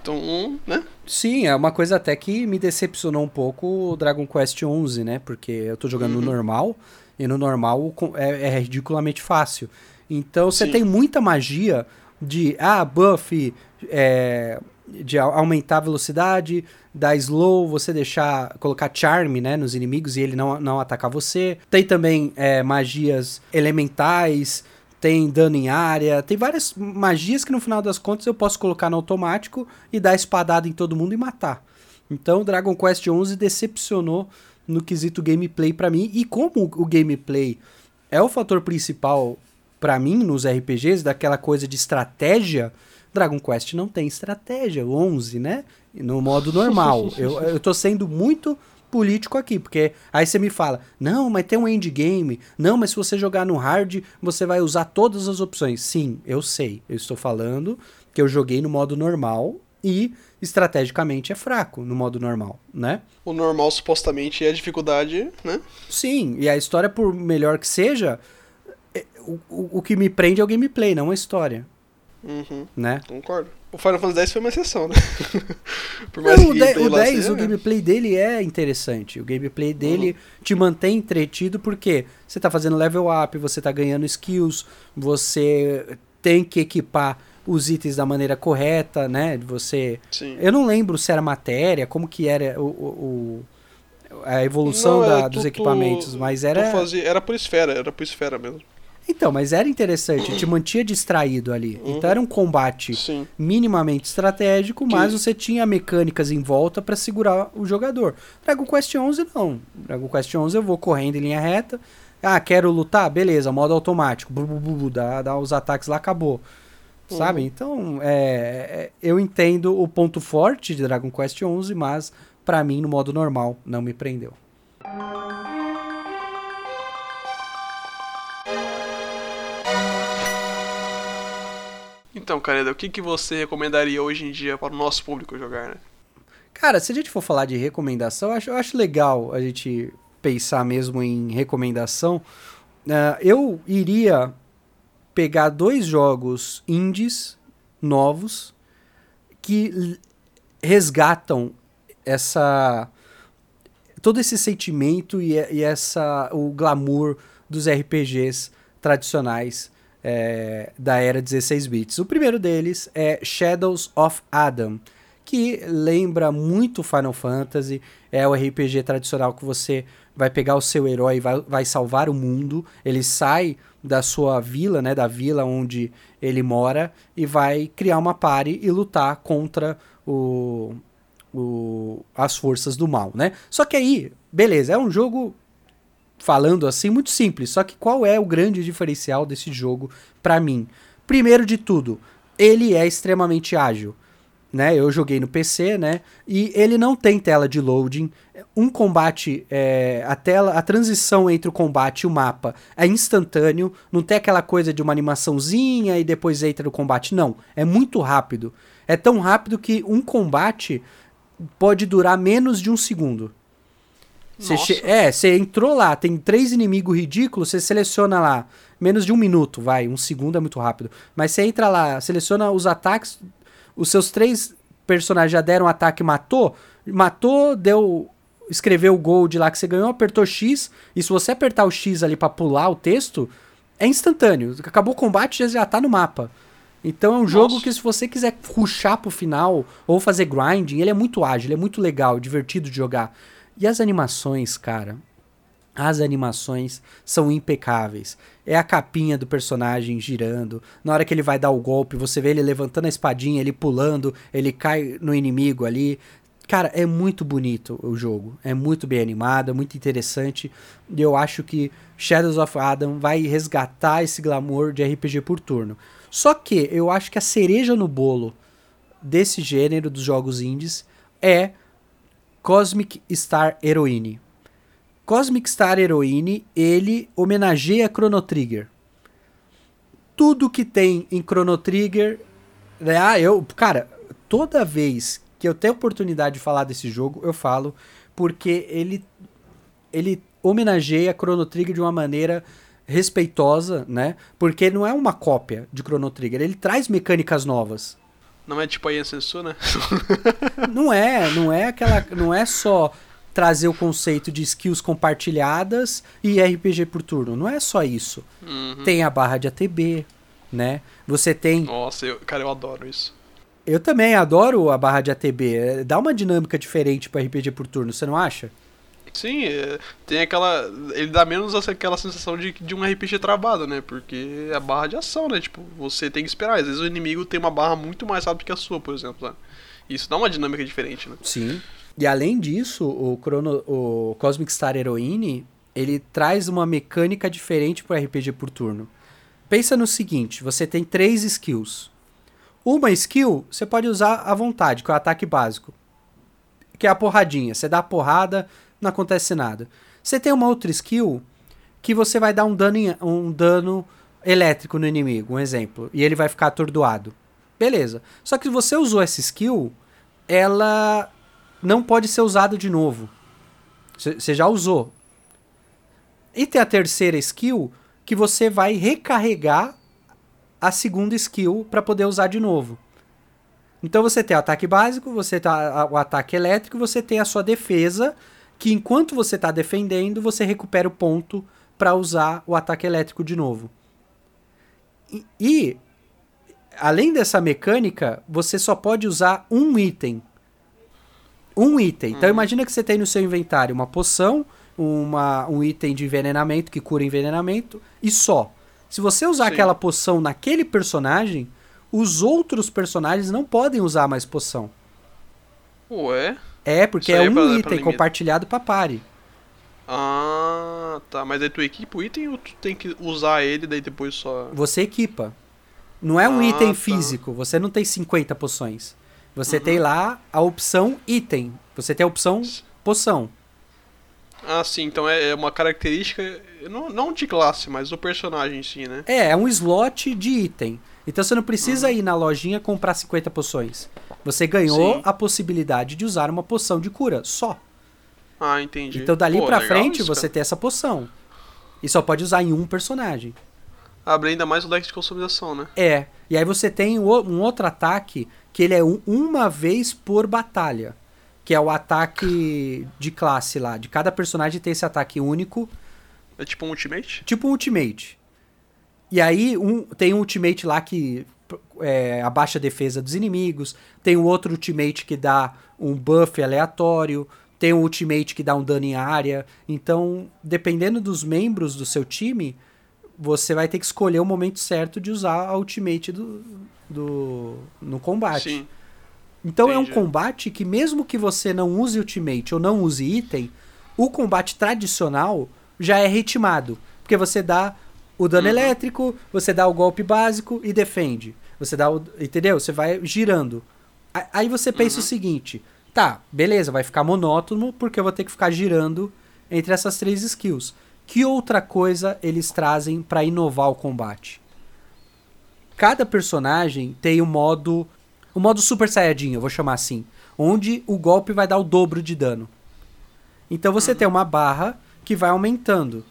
Então, né? Sim, é uma coisa até que me decepcionou um pouco o Dragon Quest 11, né? Porque eu tô jogando uhum. no normal e no normal é, é ridiculamente fácil. Então você tem muita magia de ah, buff, é, de aumentar a velocidade, dar slow, você deixar, colocar charm, né, nos inimigos e ele não, não atacar você. Tem também é, magias elementais, tem dano em área, tem várias magias que no final das contas eu posso colocar no automático e dar espadada em todo mundo e matar. Então Dragon Quest XI decepcionou no quesito gameplay para mim. E como o gameplay é o fator principal para mim nos RPGs, daquela coisa de estratégia, Dragon Quest não tem estratégia, o 11, né? No modo normal. eu, eu tô sendo muito político aqui, porque aí você me fala, não, mas tem um endgame, não, mas se você jogar no hard, você vai usar todas as opções. Sim, eu sei, eu estou falando que eu joguei no modo normal e estrategicamente é fraco no modo normal, né? O normal supostamente é a dificuldade, né? Sim, e a história, por melhor que seja, é, o, o, o que me prende é o gameplay, não a história. Uhum, né? Concordo. O Final Fantasy X foi uma exceção, né? Por mais não, que o, o 10, seja, o né? gameplay dele é interessante. O gameplay dele uhum. te mantém entretido porque você tá fazendo level up, você tá ganhando skills, você tem que equipar os itens da maneira correta, né? Você. Sim. Eu não lembro se era matéria, como que era o, o a evolução não, da, tu, dos equipamentos, tu, mas era. Fazia, era por esfera, era por esfera mesmo. Então, mas era interessante, te mantinha distraído ali. Uhum. Então era um combate Sim. minimamente estratégico, mas que... você tinha mecânicas em volta para segurar o jogador. Dragon Quest 11 não. Dragon Quest 11 eu vou correndo em linha reta. Ah, quero lutar? Beleza, modo automático. Bu, bu, bu, dá, dá os ataques lá, acabou. Sabe? Uhum. Então, é, é, eu entendo o ponto forte de Dragon Quest XI, mas para mim, no modo normal, não me prendeu. Então, Caneda, o que, que você recomendaria hoje em dia para o nosso público jogar, né? Cara, se a gente for falar de recomendação, eu acho, eu acho legal a gente pensar mesmo em recomendação. Uh, eu iria pegar dois jogos indies novos que resgatam essa todo esse sentimento e, e essa o glamour dos RPGs tradicionais é, da era 16 bits. O primeiro deles é Shadows of Adam, que lembra muito Final Fantasy, é o RPG tradicional que você vai pegar o seu herói e vai, vai salvar o mundo. Ele sai da sua vila, né, da vila onde ele mora e vai criar uma pare e lutar contra o, o, as forças do mal, né? Só que aí, beleza, é um jogo falando assim muito simples. Só que qual é o grande diferencial desse jogo para mim? Primeiro de tudo, ele é extremamente ágil né? Eu joguei no PC, né? E ele não tem tela de loading. Um combate, é, a tela, a transição entre o combate e o mapa é instantâneo. Não tem aquela coisa de uma animaçãozinha e depois entra no combate. Não, é muito rápido. É tão rápido que um combate pode durar menos de um segundo. Você é, você entrou lá, tem três inimigos ridículos, você seleciona lá, menos de um minuto, vai, um segundo é muito rápido. Mas você entra lá, seleciona os ataques os seus três personagens já deram um ataque e matou, matou, deu. Escreveu o gol de lá que você ganhou, apertou X, e se você apertar o X ali para pular o texto, é instantâneo. Acabou o combate, já tá no mapa. Então é um Nossa. jogo que se você quiser ruxar pro final ou fazer grinding, ele é muito ágil, ele é muito legal, divertido de jogar. E as animações, cara, as animações são impecáveis. É a capinha do personagem girando. Na hora que ele vai dar o golpe, você vê ele levantando a espadinha, ele pulando, ele cai no inimigo ali. Cara, é muito bonito o jogo. É muito bem animado, é muito interessante. E eu acho que Shadows of Adam vai resgatar esse glamour de RPG por turno. Só que eu acho que a cereja no bolo desse gênero dos jogos indies é Cosmic Star Heroine. Cosmic Star Heroine, ele homenageia Chrono Trigger. Tudo que tem em Chrono Trigger, né? Ah, eu, cara, toda vez que eu tenho oportunidade de falar desse jogo, eu falo, porque ele ele homenageia Chrono Trigger de uma maneira respeitosa, né? Porque não é uma cópia de Chrono Trigger, ele traz mecânicas novas. Não é tipo a Sensu, né? não é, não é aquela, não é só trazer o conceito de skills compartilhadas e RPG por turno. Não é só isso. Uhum. Tem a barra de ATB, né? Você tem. Nossa, eu, cara, eu adoro isso. Eu também adoro a barra de ATB. Dá uma dinâmica diferente para RPG por turno, você não acha? Sim, é, tem aquela. Ele dá menos aquela sensação de, de um RPG travado, né? Porque é a barra de ação, né? Tipo, você tem que esperar. Às vezes o inimigo tem uma barra muito mais rápida que a sua, por exemplo. Né? Isso dá uma dinâmica diferente, né? Sim. E além disso, o, Chrono, o Cosmic Star Heroine, ele traz uma mecânica diferente pro RPG por turno. Pensa no seguinte, você tem três skills. Uma skill você pode usar à vontade, que é o ataque básico. Que é a porradinha. Você dá a porrada, não acontece nada. Você tem uma outra skill que você vai dar um dano, um dano elétrico no inimigo, um exemplo, e ele vai ficar atordoado. Beleza. Só que se você usou essa skill, ela não pode ser usada de novo. Você já usou. E tem a terceira skill que você vai recarregar a segunda skill para poder usar de novo. Então você tem o ataque básico, você tem o ataque elétrico, você tem a sua defesa que enquanto você está defendendo, você recupera o ponto para usar o ataque elétrico de novo. E, e, além dessa mecânica, você só pode usar um item. Um item. Então uhum. imagina que você tem no seu inventário uma poção, uma, um item de envenenamento que cura envenenamento e só. Se você usar Sim. aquela poção naquele personagem, os outros personagens não podem usar mais poção. Ué? É, porque é, é um pra, item pra compartilhado pra pare. Ah, tá. Mas aí tu equipa o item ou tu tem que usar ele daí depois só. Você equipa. Não é um ah, item tá. físico. Você não tem 50 poções. Você uhum. tem lá a opção item. Você tem a opção poção. Ah, sim. Então é, é uma característica. Não, não de classe, mas do personagem em si, né? É, é um slot de item. Então você não precisa uhum. ir na lojinha comprar 50 poções. Você ganhou Sim. a possibilidade de usar uma poção de cura, só. Ah, entendi. Então dali Pô, pra frente isso, você tem essa poção. E só pode usar em um personagem. Abre ainda mais o deck de customização, né? É. E aí você tem um outro ataque que ele é um, uma vez por batalha. Que é o ataque de classe lá. De cada personagem tem esse ataque único. É tipo um ultimate? Tipo um ultimate. E aí um, tem um ultimate lá que é, abaixa a defesa dos inimigos. Tem o outro ultimate que dá um buff aleatório. Tem um ultimate que dá um dano em área. Então, dependendo dos membros do seu time, você vai ter que escolher o momento certo de usar a ultimate do, do, no combate. Sim. Então Entendi. é um combate que mesmo que você não use ultimate ou não use item, o combate tradicional já é ritmado. Porque você dá o dano uhum. elétrico, você dá o golpe básico e defende. Você dá o. Entendeu? Você vai girando. Aí você pensa uhum. o seguinte: tá, beleza, vai ficar monótono porque eu vou ter que ficar girando entre essas três skills. Que outra coisa eles trazem para inovar o combate? Cada personagem tem o um modo. O um modo Super Saiyajin, eu vou chamar assim. Onde o golpe vai dar o dobro de dano. Então você uhum. tem uma barra que vai aumentando.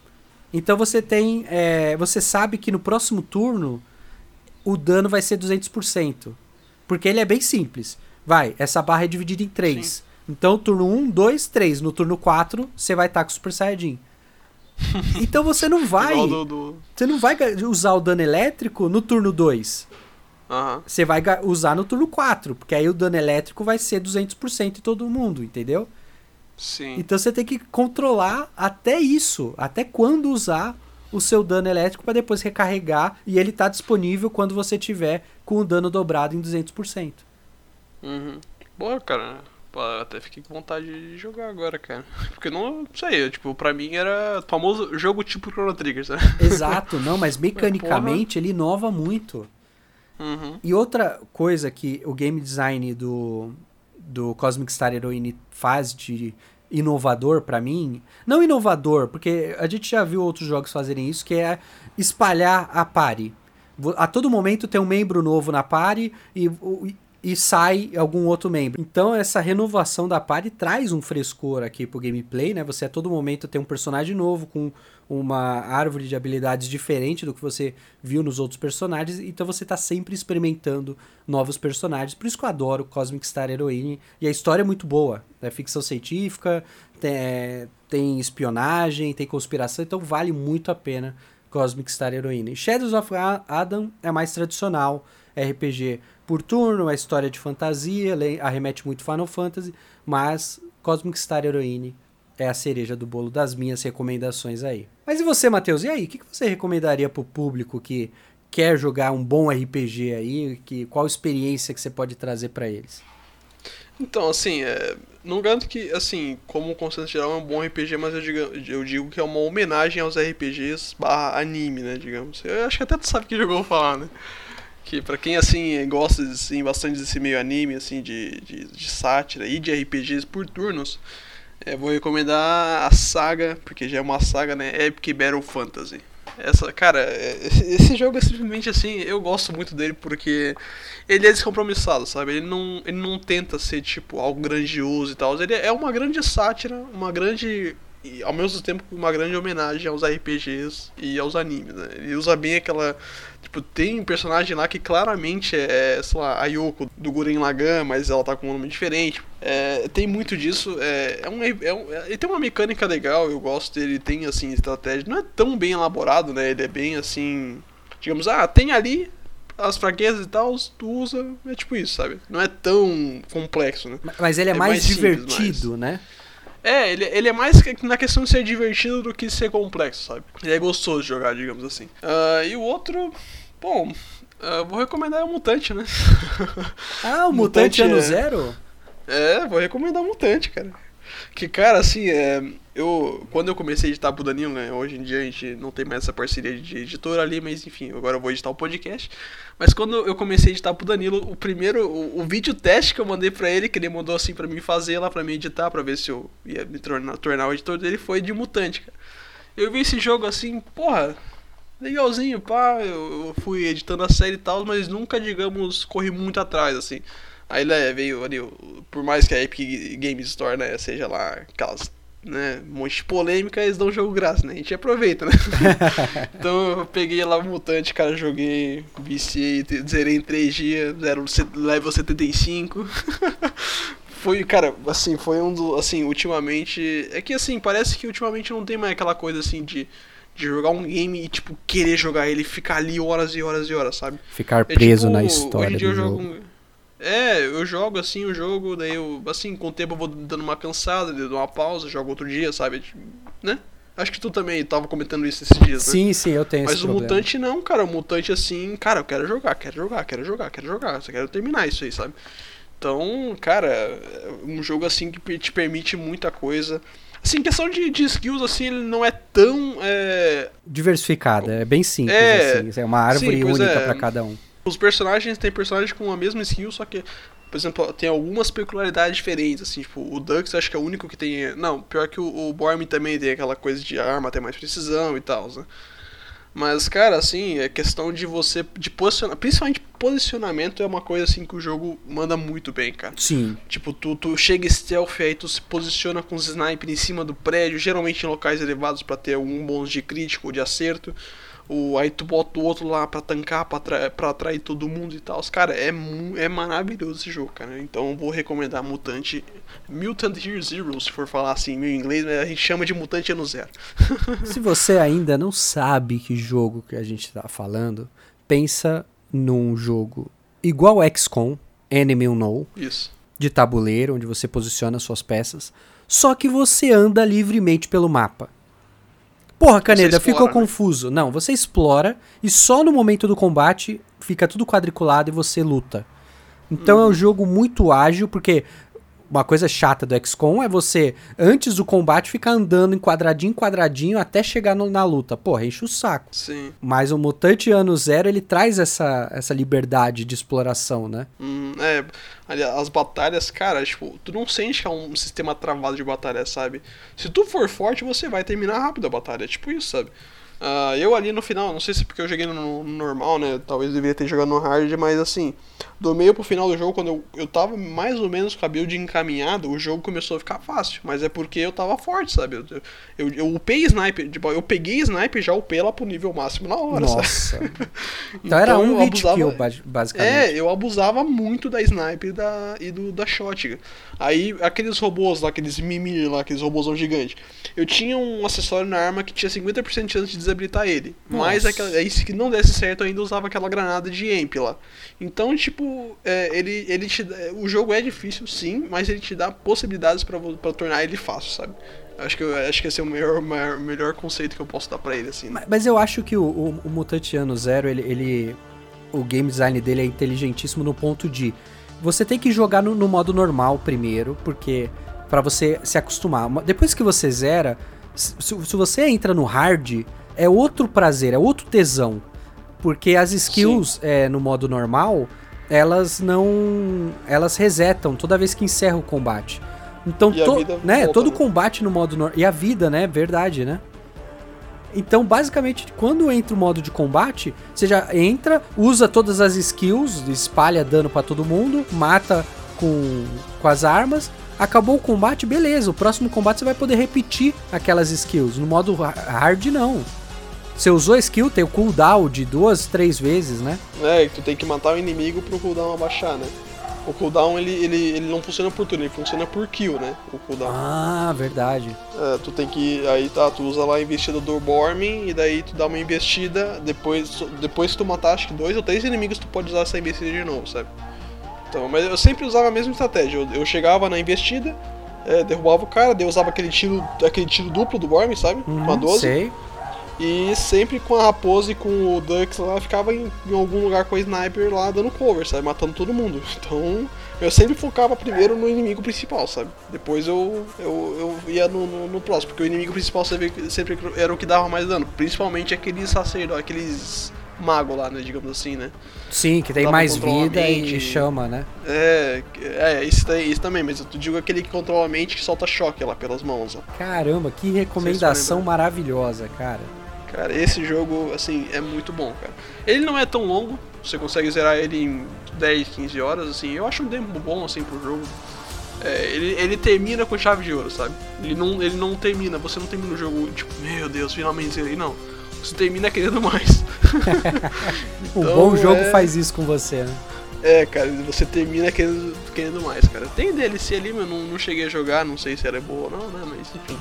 Então você tem. É, você sabe que no próximo turno o dano vai ser 200%. Porque ele é bem simples. Vai, essa barra é dividida em 3. Sim. Então, turno 1, 2, 3. No turno 4, você vai estar com o Super Saiyajin. então você não vai. Do, do... Você não vai usar o dano elétrico no turno 2. Uhum. Você vai usar no turno 4. Porque aí o dano elétrico vai ser 200% em todo mundo, entendeu? Sim. Então você tem que controlar até isso, até quando usar o seu dano elétrico para depois recarregar e ele tá disponível quando você tiver com o dano dobrado em 200%. Uhum. Boa, cara. Pô, até fiquei com vontade de jogar agora, cara. Porque não sei, tipo, pra mim era famoso jogo tipo Chrono Trigger, sabe? Exato, não, mas mecanicamente ele inova muito. Uhum. E outra coisa que o game design do, do Cosmic Star Heroine faz de inovador para mim, não inovador, porque a gente já viu outros jogos fazerem isso, que é espalhar a pare. A todo momento tem um membro novo na pare e, e sai algum outro membro. Então essa renovação da party traz um frescor aqui pro gameplay, né? Você a todo momento tem um personagem novo com uma árvore de habilidades diferente do que você viu nos outros personagens, então você tá sempre experimentando novos personagens. Por isso que eu adoro Cosmic Star Heroine e a história é muito boa, é ficção científica, tem, é, tem espionagem, tem conspiração, então vale muito a pena Cosmic Star Heroine. Shadows of Adam é mais tradicional, RPG por turno, a história de fantasia, arremete muito Final Fantasy, mas Cosmic Star Heroine é a cereja do bolo das minhas recomendações aí. Mas e você, Matheus? E aí, o que você recomendaria pro público que quer jogar um bom RPG aí? Que, qual experiência que você pode trazer para eles? Então, assim, é, não garanto que, assim, como conceito geral é um bom RPG, mas eu digo, eu digo que é uma homenagem aos RPGs barra anime, né, digamos. Eu acho que até tu sabe que jogou falar, né? Que pra quem, assim, gosta assim, bastante desse meio anime, assim, de, de, de sátira e de RPGs por turnos, é, vou recomendar a saga, porque já é uma saga, né? Epic Battle Fantasy. Essa, cara, é, esse jogo é simplesmente assim, eu gosto muito dele porque ele é descompromissado, sabe? Ele não, ele não tenta ser tipo algo grandioso e tal. Ele é uma grande sátira, uma grande e ao mesmo tempo uma grande homenagem aos RPGs e aos animes, né? Ele usa bem aquela. Tipo, tem um personagem lá que claramente é, sei lá, a Yoko do Guren Lagan, mas ela tá com um nome diferente. É, tem muito disso. É, é um, é um, é, ele tem uma mecânica legal, eu gosto dele. Tem, assim, estratégia. Não é tão bem elaborado, né? Ele é bem assim. Digamos, ah, tem ali as fraquezas e tal, tu usa. É tipo isso, sabe? Não é tão complexo, né? Mas ele é, mais, mais, divertido, simples, né? É, ele, ele é mais na questão de ser divertido do que ser complexo, sabe? Ele é gostoso de jogar, digamos assim. Uh, e o outro, bom, uh, vou recomendar o Mutante, né? Ah, o Mutante, Mutante ano é... zero? É, vou recomendar o Mutante, cara. Que, cara, assim, é, eu, quando eu comecei a editar pro Danilo, né, hoje em dia a gente não tem mais essa parceria de editor ali, mas enfim, agora eu vou editar o podcast. Mas quando eu comecei a editar pro Danilo, o primeiro, o, o vídeo teste que eu mandei pra ele, que ele mandou assim pra mim fazer lá, pra mim editar, pra ver se eu ia me tornar, tornar o editor dele, foi de Mutante, cara. Eu vi esse jogo assim, porra, legalzinho, pá, eu, eu fui editando a série e tal, mas nunca, digamos, corri muito atrás, assim. Aí né, veio ali, por mais que a Epic Games Store, né, seja lá aquelas né, um monte de polêmica, eles dão jogo graça, né? A gente aproveita, né? então eu peguei lá o Mutante, cara, joguei, viciei, zerei em 3 dias, zero, level 75. foi, cara, assim, foi um do, assim, ultimamente, é que assim, parece que ultimamente não tem mais aquela coisa assim de de jogar um game e, tipo, querer jogar ele, ficar ali horas e horas e horas, sabe? Ficar preso é, tipo, na história hoje em dia do eu jogo. jogo é, eu jogo assim o jogo, daí eu, assim, com o tempo eu vou dando uma cansada, dou uma pausa, jogo outro dia, sabe? Né? Acho que tu também tava comentando isso esses dias, né? Sim, sim, eu tenho Mas o problema. Mutante não, cara. O Mutante, assim, cara, eu quero jogar, quero jogar, quero jogar, quero jogar. Só quero terminar isso aí, sabe? Então, cara, é um jogo assim que te permite muita coisa. Assim, questão de, de skills, assim, ele não é tão. É... Diversificada, é bem simples, é... assim. É uma árvore sim, única é... para cada um. Os personagens tem personagens com a mesma skill, só que, por exemplo, tem algumas peculiaridades diferentes, assim, tipo, o Dux acho que é o único que tem. Não, pior que o, o Borm também tem aquela coisa de arma, tem mais precisão e tal, né? Mas, cara, assim, é questão de você. de posicionar. Principalmente posicionamento é uma coisa assim que o jogo manda muito bem, cara. Sim. Tipo, tu, tu chega stealth aí, tu se posiciona com os sniper em cima do prédio, geralmente em locais elevados para ter algum bônus de crítico ou de acerto. O, aí tu bota o outro lá pra tancar, pra, pra atrair todo mundo e tal. Cara, é, é maravilhoso esse jogo, cara. Então vou recomendar Mutante. Mutant Year Zero, se for falar assim em inglês, a gente chama de Mutante Ano Zero. se você ainda não sabe que jogo que a gente tá falando, pensa num jogo igual XCOM, Enemy Unknown. Isso. De tabuleiro, onde você posiciona suas peças. Só que você anda livremente pelo mapa. Porra, Caneda, ficou né? confuso. Não, você explora e só no momento do combate fica tudo quadriculado e você luta. Então hum. é um jogo muito ágil, porque uma coisa chata do XCOM é você, antes do combate, ficar andando em quadradinho em quadradinho até chegar no, na luta. Porra, enche o saco. Sim. Mas o Mutante Ano Zero, ele traz essa, essa liberdade de exploração, né? Hum, é, as batalhas, cara, tipo, tu não sente que é um sistema travado de batalha, sabe? Se tu for forte, você vai terminar rápido a batalha. É tipo isso, sabe? Uh, eu ali no final, não sei se porque eu joguei no, no, normal, né? Talvez deveria ter jogado no hard, mas assim, do meio pro final do jogo, quando eu, eu tava mais ou menos com a build encaminhado, o jogo começou a ficar fácil. Mas é porque eu tava forte, sabe? Eu, eu, eu upei sniper, tipo, eu peguei sniper e já upei lá pro nível máximo na hora, Nossa. então, então, era um hit abusava, kill, basicamente. É, eu abusava muito da sniper da, e do, da shotgun. Aí, aqueles robôs lá, aqueles mimir lá, aqueles robôzão gigantes. Eu tinha um acessório na arma que tinha 50% de chance de desabilitar ele. Nossa. Mas aquela, aí, se não desse certo, eu ainda usava aquela granada de EMP lá. Então, tipo, é, ele, ele te, o jogo é difícil, sim, mas ele te dá possibilidades para tornar ele fácil, sabe? Acho que, acho que esse é o melhor, maior, melhor conceito que eu posso dar para ele, assim. Né? Mas, mas, eu acho que o, o, o Mutantiano Zero, ele, ele. O game design dele é inteligentíssimo no ponto de você tem que jogar no, no modo normal primeiro, porque para você se acostumar. Depois que você zera, se, se, você entra no hard, é outro prazer, é outro tesão. Porque as skills é, no modo normal, elas não. Elas resetam toda vez que encerra o combate. Então, to, né, todo né? combate no modo normal. E a vida, né? Verdade, né? Então, basicamente, quando entra o modo de combate, você já entra, usa todas as skills, espalha dano para todo mundo, mata com, com as armas, acabou o combate, beleza. O próximo combate você vai poder repetir aquelas skills. No modo hard, não. Você usou a skill, tem o cooldown de duas, três vezes, né? É, tu tem que matar o inimigo pro cooldown abaixar, né? o cooldown ele, ele, ele não funciona por turno, ele funciona por kill, né? O cooldown. Ah, verdade. É, tu tem que. Aí tá, tu usa lá a investida do Bormin e daí tu dá uma investida. Depois, depois que tu matar acho que dois ou três inimigos, tu pode usar essa investida de novo, sabe? Então, mas eu sempre usava a mesma estratégia. Eu, eu chegava na investida, é, derrubava o cara, daí eu usava aquele tiro, aquele tiro duplo do Bormin, sabe? Uhum, uma 12. Sei. E sempre com a raposa e com o Dux lá, ficava em, em, algum lugar com a sniper lá dando cover, sabe? Matando todo mundo. Então, eu sempre focava primeiro no inimigo principal, sabe? Depois eu, eu, eu ia no, no, no próximo, porque o inimigo principal sempre, sempre era o que dava mais dano. Principalmente aqueles sacerdotes, aqueles magos lá, né? Digamos assim, né? Sim, que tem mais vida e chama, né? É, é isso, isso também, mas eu digo aquele que controla a mente que solta choque lá pelas mãos. Ó. Caramba, que recomendação maravilhosa, cara. Cara, esse jogo, assim, é muito bom, cara. Ele não é tão longo, você consegue zerar ele em 10, 15 horas, assim. Eu acho um tempo bom, assim, pro jogo. É, ele, ele termina com chave de ouro, sabe? Ele não, ele não termina, você não termina o jogo, tipo, meu Deus, finalmente zerei, não. Você termina querendo mais. então, o bom jogo é... faz isso com você, né? É, cara, você termina querendo, querendo mais, cara. Tem DLC ali, mas não, não cheguei a jogar, não sei se era boa ou não, né? Mas enfim.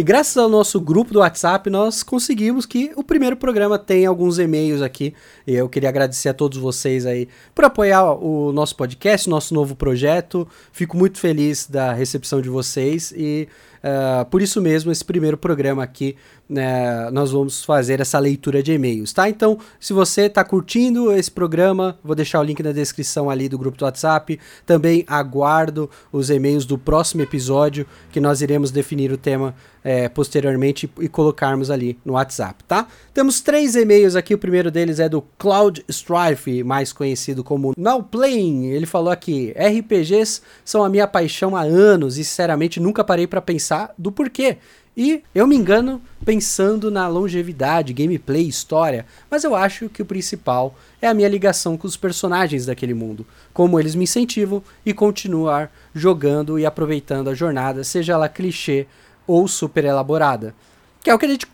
E graças ao nosso grupo do WhatsApp, nós conseguimos que o primeiro programa tenha alguns e-mails aqui. E eu queria agradecer a todos vocês aí por apoiar o nosso podcast, nosso novo projeto. Fico muito feliz da recepção de vocês e uh, por isso mesmo, esse primeiro programa aqui né, nós vamos fazer essa leitura de e-mails, tá? Então, se você está curtindo esse programa, vou deixar o link na descrição ali do grupo do WhatsApp. Também aguardo os e-mails do próximo episódio, que nós iremos definir o tema é, posteriormente e colocarmos ali no WhatsApp, tá? Temos três e-mails aqui. O primeiro deles é do Cloud Strife, mais conhecido como Now Playing. Ele falou aqui: RPGs são a minha paixão há anos e, sinceramente, nunca parei para pensar do porquê. E eu me engano pensando na longevidade, gameplay, história, mas eu acho que o principal é a minha ligação com os personagens daquele mundo, como eles me incentivam e continuar jogando e aproveitando a jornada, seja ela clichê ou super elaborada. Que é o que a gente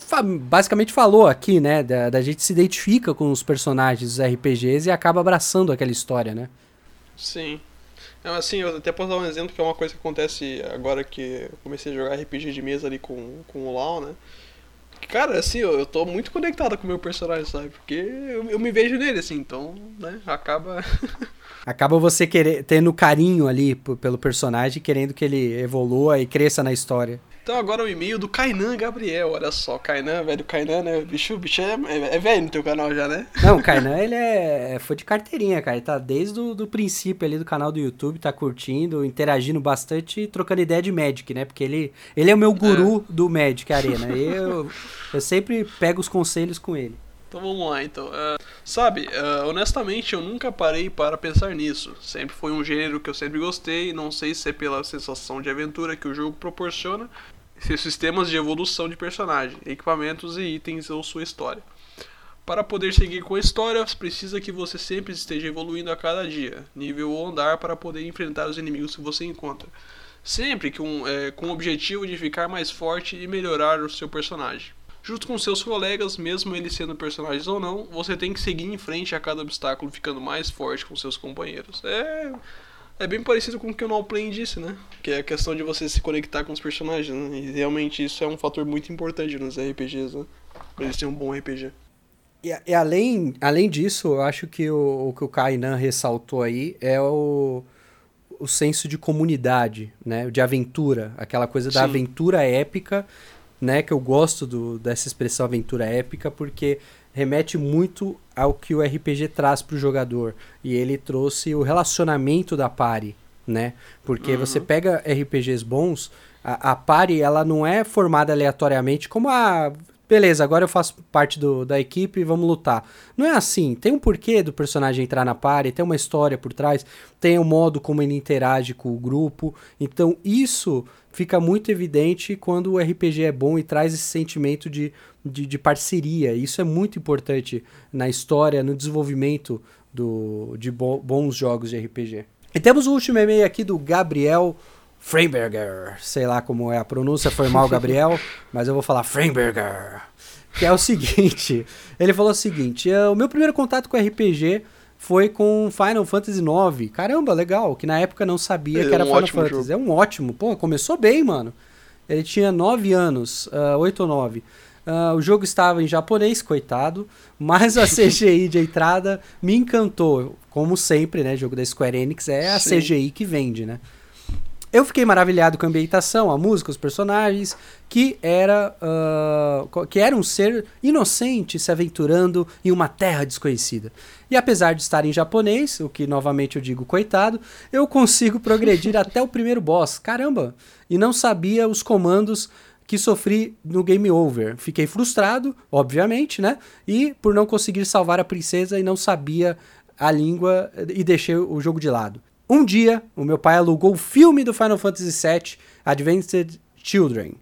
basicamente falou aqui, né? Da, da gente se identifica com os personagens dos RPGs e acaba abraçando aquela história, né? Sim. Assim, eu até posso dar um exemplo que é uma coisa que acontece agora que eu comecei a jogar RPG de mesa ali com, com o Lau, né? Cara, assim, eu, eu tô muito conectado com o meu personagem, sabe? Porque eu, eu me vejo nele, assim, então, né, acaba. acaba você querer, tendo carinho ali pelo personagem, querendo que ele evolua e cresça na história. Então agora o e-mail do Kainan Gabriel, olha só, Kainan, velho, Kainan, né, bicho, bicho é, é, é, velho no teu canal já, né? Não, o Kainan, ele é, foi de carteirinha, cara, ele tá desde o do princípio ali do canal do YouTube, tá curtindo, interagindo bastante e trocando ideia de Magic, né, porque ele, ele é o meu guru é. do Magic Arena, eu, eu sempre pego os conselhos com ele. Então vamos lá, então. Uh, sabe, uh, honestamente eu nunca parei para pensar nisso. Sempre foi um gênero que eu sempre gostei. Não sei se é pela sensação de aventura que o jogo proporciona, seus sistemas de evolução de personagem, equipamentos e itens ou sua história. Para poder seguir com a história, precisa que você sempre esteja evoluindo a cada dia, nível ou andar para poder enfrentar os inimigos que você encontra. Sempre com, é, com o objetivo de ficar mais forte e melhorar o seu personagem. Junto com seus colegas, mesmo eles sendo personagens ou não, você tem que seguir em frente a cada obstáculo, ficando mais forte com seus companheiros. É é bem parecido com o que o No Play disse, né? Que é a questão de você se conectar com os personagens, né? E realmente isso é um fator muito importante nos RPGs, né? Pra eles terem um bom RPG. E, e, além, além disso, eu acho que o, o que o Kainan ressaltou aí é o, o senso de comunidade, né? De aventura. Aquela coisa da Sim. aventura épica, né? Que eu gosto do, dessa expressão aventura épica, porque remete muito ao que o RPG traz para o jogador. E ele trouxe o relacionamento da pare, né? Porque uhum. você pega RPGs bons, a, a pare ela não é formada aleatoriamente como a beleza, agora eu faço parte do, da equipe e vamos lutar. Não é assim. Tem um porquê do personagem entrar na party, tem uma história por trás, tem o um modo como ele interage com o grupo. Então isso fica muito evidente quando o RPG é bom e traz esse sentimento de, de, de parceria. Isso é muito importante na história, no desenvolvimento do, de bo bons jogos de RPG. E temos o último e-mail aqui do Gabriel Freiberger, sei lá como é a pronúncia, foi mal, Gabriel, mas eu vou falar Freiberger, que é o seguinte, ele falou o seguinte, o meu primeiro contato com RPG foi com Final Fantasy IX, caramba, legal, que na época não sabia é que era um Final Fantasy, jogo. é um ótimo, pô, começou bem, mano, ele tinha 9 anos, uh, 8 ou 9, uh, o jogo estava em japonês, coitado, mas a CGI de entrada me encantou, como sempre, né, jogo da Square Enix é a Sim. CGI que vende, né, eu fiquei maravilhado com a ambientação, a música, os personagens, que era uh, que era um ser inocente se aventurando em uma terra desconhecida. E apesar de estar em japonês, o que novamente eu digo coitado, eu consigo progredir até o primeiro boss. Caramba! E não sabia os comandos que sofri no game over. Fiquei frustrado, obviamente, né? E por não conseguir salvar a princesa e não sabia a língua e deixei o jogo de lado. Um dia, o meu pai alugou o filme do Final Fantasy VII, Advanced Children.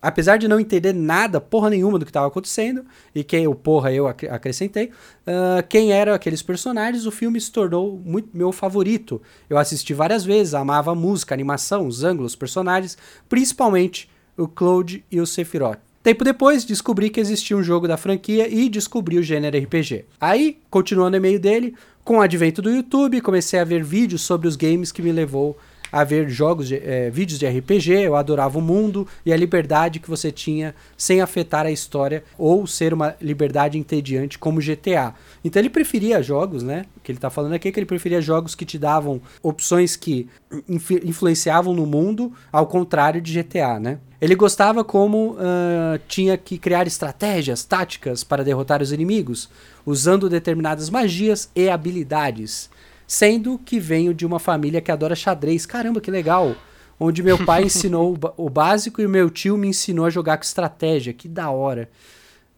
Apesar de não entender nada, porra nenhuma do que estava acontecendo, e quem o porra eu acrescentei, uh, quem eram aqueles personagens, o filme se tornou muito meu favorito. Eu assisti várias vezes, amava a música, a animação, os ângulos, os personagens, principalmente o Cloud e o Sephiroth. Tempo depois, descobri que existia um jogo da franquia e descobri o gênero RPG. Aí, continuando o e-mail dele, com o advento do YouTube, comecei a ver vídeos sobre os games que me levou a ver jogos de, é, vídeos de RPG, eu adorava o mundo e a liberdade que você tinha sem afetar a história ou ser uma liberdade entediante como GTA. Então ele preferia jogos, né? O que ele está falando aqui é que ele preferia jogos que te davam opções que influ influenciavam no mundo, ao contrário de GTA, né? Ele gostava como uh, tinha que criar estratégias, táticas para derrotar os inimigos, usando determinadas magias e habilidades. Sendo que venho de uma família que adora xadrez. Caramba, que legal! Onde meu pai ensinou o básico e o meu tio me ensinou a jogar com estratégia. Que da hora.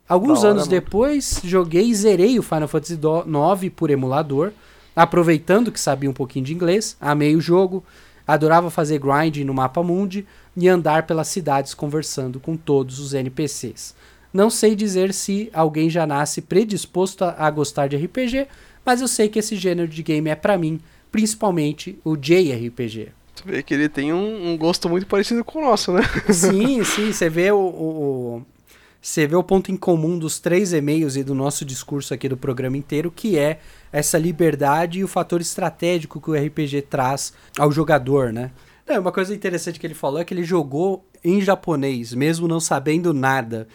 Alguns da anos hora, depois, joguei e zerei o Final Fantasy IX por emulador, aproveitando que sabia um pouquinho de inglês, amei o jogo, adorava fazer grind no mapa mundi e andar pelas cidades conversando com todos os NPCs. Não sei dizer se alguém já nasce predisposto a, a gostar de RPG, mas eu sei que esse gênero de game é para mim, principalmente o JRPG. Tu vê que ele tem um, um, gosto muito parecido com o nosso, né? Sim, sim, você vê o, o, o, você vê o ponto em comum dos três e-mails e do nosso discurso aqui do programa inteiro, que é essa liberdade e o fator estratégico que o RPG traz ao jogador, né? É, uma coisa interessante que ele falou é que ele jogou em japonês, mesmo não sabendo nada.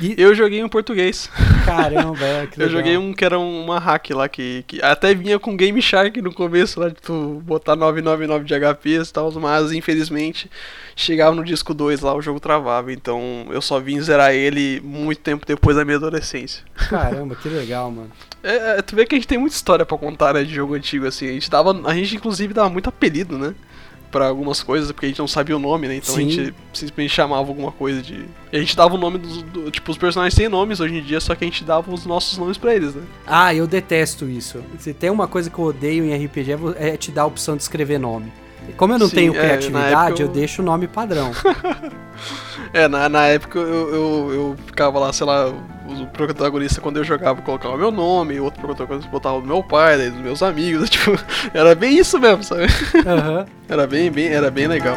E... Eu joguei em português. Caramba, é, que legal. Eu joguei um que era uma hack lá, que, que até vinha com Game Shark no começo, lá de tu botar 999 de HP e tal, mas infelizmente chegava no disco 2 lá, o jogo travava. Então eu só vim zerar ele muito tempo depois da minha adolescência. Caramba, que legal, mano. É, é, tu vê que a gente tem muita história para contar, né, de jogo antigo, assim. A gente dava. A gente inclusive dava muito apelido, né? Para algumas coisas, porque a gente não sabia o nome, né? Então Sim. a gente simplesmente chamava alguma coisa de. E a gente dava o nome dos. Do, tipo, os personagens têm nomes hoje em dia, só que a gente dava os nossos nomes pra eles, né? Ah, eu detesto isso. Se tem uma coisa que eu odeio em RPG é te dar a opção de escrever nome. Como eu não Sim, tenho é, criatividade, é, eu... eu... deixo o nome padrão. é, na, na época eu, eu, eu, ficava lá, sei lá, o protagonista quando eu jogava colocava o meu nome, o outro protagonista botava o meu pai, daí dos meus amigos, tipo, era bem isso mesmo, sabe? Uhum. era bem, bem, era bem legal.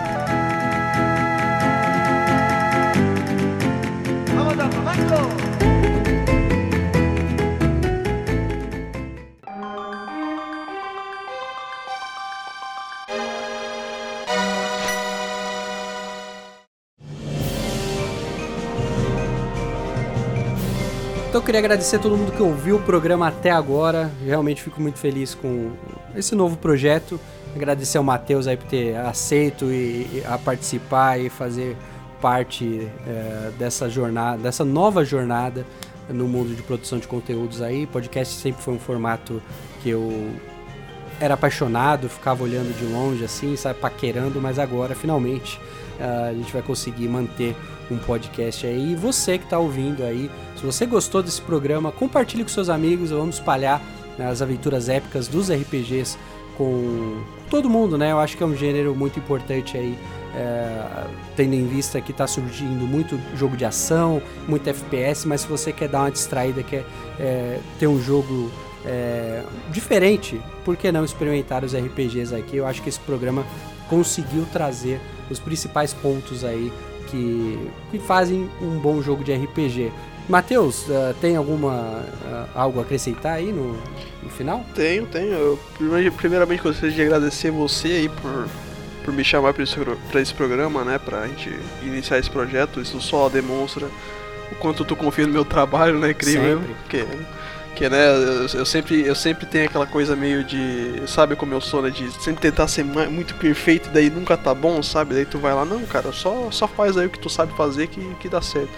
Então eu queria agradecer a todo mundo que ouviu o programa até agora. Realmente fico muito feliz com esse novo projeto. Agradecer ao Matheus aí por ter aceito e, a participar e fazer parte é, dessa jornada, dessa nova jornada no mundo de produção de conteúdos aí. Podcast sempre foi um formato que eu era apaixonado, ficava olhando de longe assim, sabe, paquerando, mas agora finalmente uh, a gente vai conseguir manter um podcast aí. E você que está ouvindo aí, se você gostou desse programa, compartilhe com seus amigos, vamos espalhar né, as aventuras épicas dos RPGs com todo mundo, né? Eu acho que é um gênero muito importante aí, é, tendo em vista que está surgindo muito jogo de ação, muito FPS, mas se você quer dar uma distraída, quer é, ter um jogo é, diferente, por que não experimentar os RPGs aqui? Eu acho que esse programa conseguiu trazer os principais pontos aí que, que fazem um bom jogo de RPG. Matheus, uh, tem alguma uh, algo a acrescentar aí no, no final? Tenho, tenho. Eu, primeiramente gostaria de agradecer você aí por, por me chamar para esse, esse programa, né, pra gente iniciar esse projeto. Isso só demonstra o quanto tu confia no meu trabalho, né, incrível. Sempre. Porque que, né, eu, eu, sempre, eu sempre tenho aquela coisa meio de. Sabe como eu sou, né? De sempre tentar ser muito perfeito e daí nunca tá bom, sabe? Daí tu vai lá, não, cara, só, só faz aí o que tu sabe fazer que, que dá certo.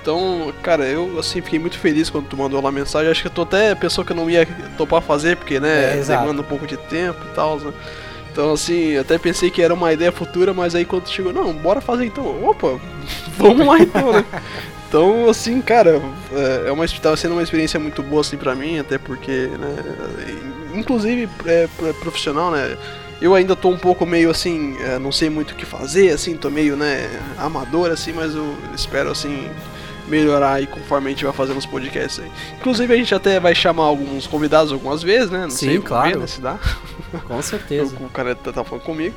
Então, cara, eu assim fiquei muito feliz quando tu mandou lá a mensagem. Acho que eu tô até pessoa que eu não ia topar fazer, porque, né, é, demanda um pouco de tempo e tal, né? Então, assim, até pensei que era uma ideia futura, mas aí quando chegou, não, bora fazer então. Opa, vamos lá então, né? Então, assim, cara, é, é uma, tava sendo uma experiência muito boa, assim, pra mim, até porque, né, inclusive é, profissional, né, eu ainda tô um pouco meio, assim, é, não sei muito o que fazer, assim, tô meio, né, amador, assim, mas eu espero, assim, melhorar aí conforme a gente vai fazendo os podcasts aí. Inclusive, a gente até vai chamar alguns convidados algumas vezes, né, não Sim, sei, claro. Ver, né, se dá. Com certeza. o, o cara tá, tá falando comigo.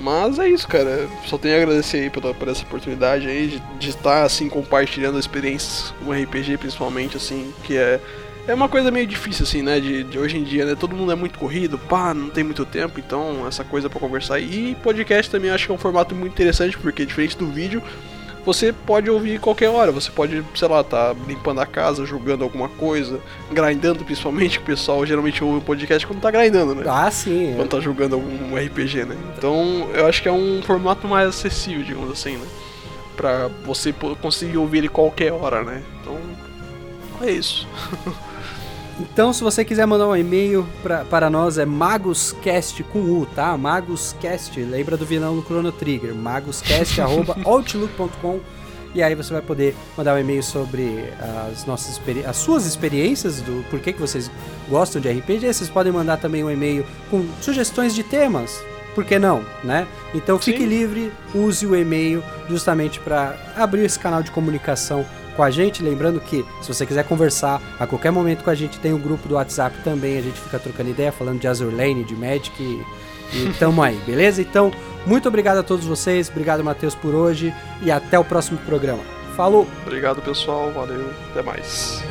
Mas é isso, cara. Só tenho a agradecer aí pela, por essa oportunidade aí de, de estar assim compartilhando experiências com RPG, principalmente assim, que é é uma coisa meio difícil assim, né, de, de, hoje em dia, né? Todo mundo é muito corrido, pá, não tem muito tempo, então essa coisa para conversar. E podcast também acho que é um formato muito interessante porque diferente do vídeo, você pode ouvir qualquer hora. Você pode, sei lá, tá limpando a casa, jogando alguma coisa, grindando principalmente, que o pessoal geralmente ouve o podcast quando tá grindando, né? Ah, sim. É. Quando tá jogando algum RPG, né? Então eu acho que é um formato mais acessível, digamos assim, né? Pra você conseguir ouvir ele qualquer hora, né? Então é isso. Então, se você quiser mandar um e-mail pra, para nós, é magoscast com U, tá? Magoscast, lembra do vilão do Chrono Trigger, magoscast.outlook.com e aí você vai poder mandar um e-mail sobre as nossas as suas experiências, do porquê que vocês gostam de RPG. Vocês podem mandar também um e-mail com sugestões de temas, por que não, né? Então fique Sim. livre, use o e-mail justamente para abrir esse canal de comunicação com a gente. Lembrando que se você quiser conversar a qualquer momento com a gente, tem o um grupo do WhatsApp também. A gente fica trocando ideia, falando de Azur Lane, de Magic e, e tamo aí, beleza? Então, muito obrigado a todos vocês. Obrigado, Matheus, por hoje e até o próximo programa. Falou! Obrigado, pessoal. Valeu. Até mais.